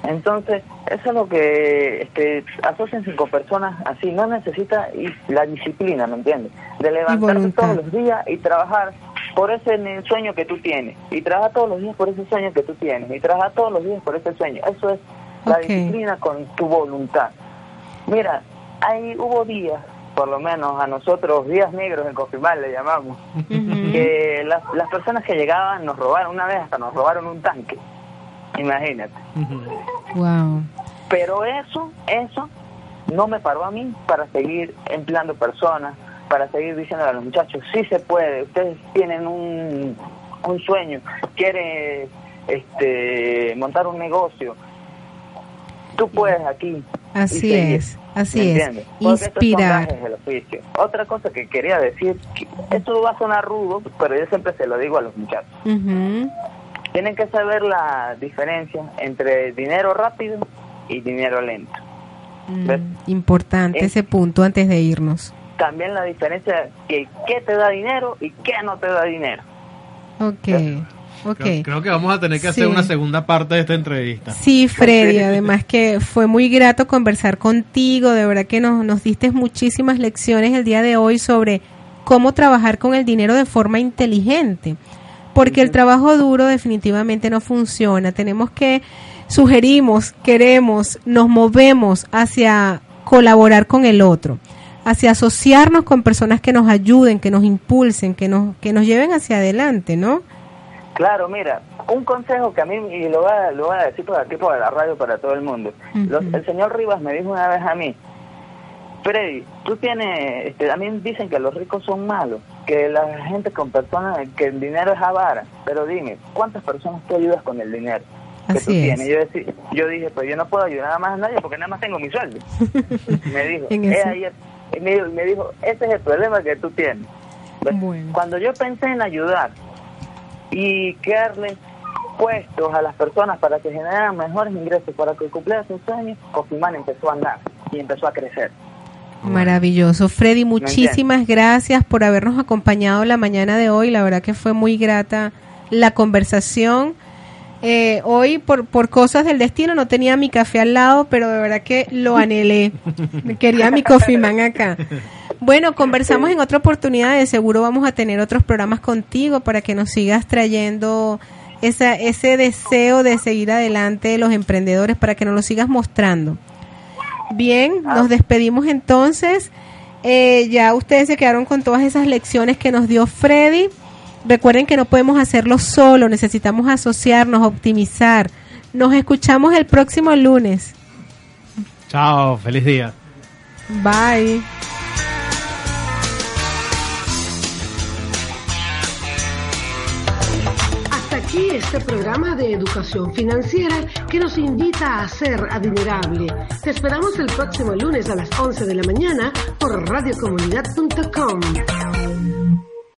Speaker 5: Entonces, eso es lo que este, asociense con personas así. No necesita la disciplina, ¿me entiendes? De levantarte todos los días y trabajar por ese sueño que tú tienes. Y trabajar todos los días por ese sueño que tú tienes. Y trabajar todos los días por ese sueño. Eso es la disciplina con tu voluntad. Mira, ahí hubo días, por lo menos a nosotros, días negros en confirmar le llamamos, que las, las personas que llegaban nos robaron, una vez hasta nos robaron un tanque. Imagínate.
Speaker 3: Wow.
Speaker 5: Pero eso, eso no me paró a mí para seguir empleando personas, para seguir diciendo a los muchachos, sí se puede, ustedes tienen un, un sueño, quieren este, montar un negocio, tú puedes aquí.
Speaker 3: Así es, así es. Inspirar.
Speaker 5: Otra cosa que quería decir, esto va a sonar rudo, pero yo siempre se lo digo a los muchachos tienen que saber la diferencia entre dinero rápido y dinero lento.
Speaker 3: Mm, importante ese punto antes de irnos.
Speaker 5: También la diferencia de qué te da dinero y qué no te da dinero.
Speaker 3: Ok. Okay.
Speaker 4: Creo, que vamos a tener que hacer una segunda parte de esta entrevista.
Speaker 3: Sí, Freddy, además que fue muy grato conversar contigo, de verdad que nos, nos diste muchísimas lecciones el día de hoy sobre cómo trabajar con el dinero de forma inteligente porque el trabajo duro definitivamente no funciona. Tenemos que, sugerimos, queremos, nos movemos hacia colaborar con el otro, hacia asociarnos con personas que nos ayuden, que nos impulsen, que nos, que nos lleven hacia adelante, ¿no?
Speaker 5: Claro, mira, un consejo que a mí, y lo voy a, lo voy a decir por aquí por la radio para todo el mundo. Los- el señor Rivas me dijo una vez a mí, Freddy, tú tienes, este, también dicen que los ricos son malos, que la gente con personas, que el dinero es avara, pero dime, ¿cuántas personas tú ayudas con el dinero que tú
Speaker 3: Así es.
Speaker 5: tienes? Yo, decí- yo dije, pues yo no puedo ayudar más a nadie porque nada más tengo mi sueldo. me dijo,
Speaker 3: En
Speaker 5: "Es
Speaker 3: eso.
Speaker 5: ahí el- y me, me dijo, ese es el problema que tú tienes. Pues,
Speaker 3: Bueno.
Speaker 5: Cuando yo pensé en ayudar y crearle puestos a las personas para que generaran mejores ingresos para que cumplieran sus sueños, Cofimán empezó a andar y empezó a crecer.
Speaker 3: Maravilloso. Freddy, muchísimas gracias por habernos acompañado la mañana de hoy. La verdad que fue muy grata la conversación. Eh, hoy, por, por cosas del destino, no tenía mi café al lado, pero de verdad que lo anhelé. Quería mi coffee man acá. Bueno, conversamos en otra oportunidad. De seguro vamos a tener otros programas contigo para que nos sigas trayendo esa, ese deseo de seguir adelante de los emprendedores, para que nos lo sigas mostrando. Bien, nos despedimos entonces. Eh, ya ustedes se quedaron con todas esas lecciones que nos dio Freddy. Recuerden que no podemos hacerlo solo, necesitamos asociarnos, optimizar. Nos escuchamos el próximo lunes.
Speaker 4: Chao, feliz día.
Speaker 3: Bye.
Speaker 7: Aquí este programa de educación financiera que nos invita a ser adinerable. Te esperamos el próximo lunes a las 11 de la mañana por radiocomunidad.com.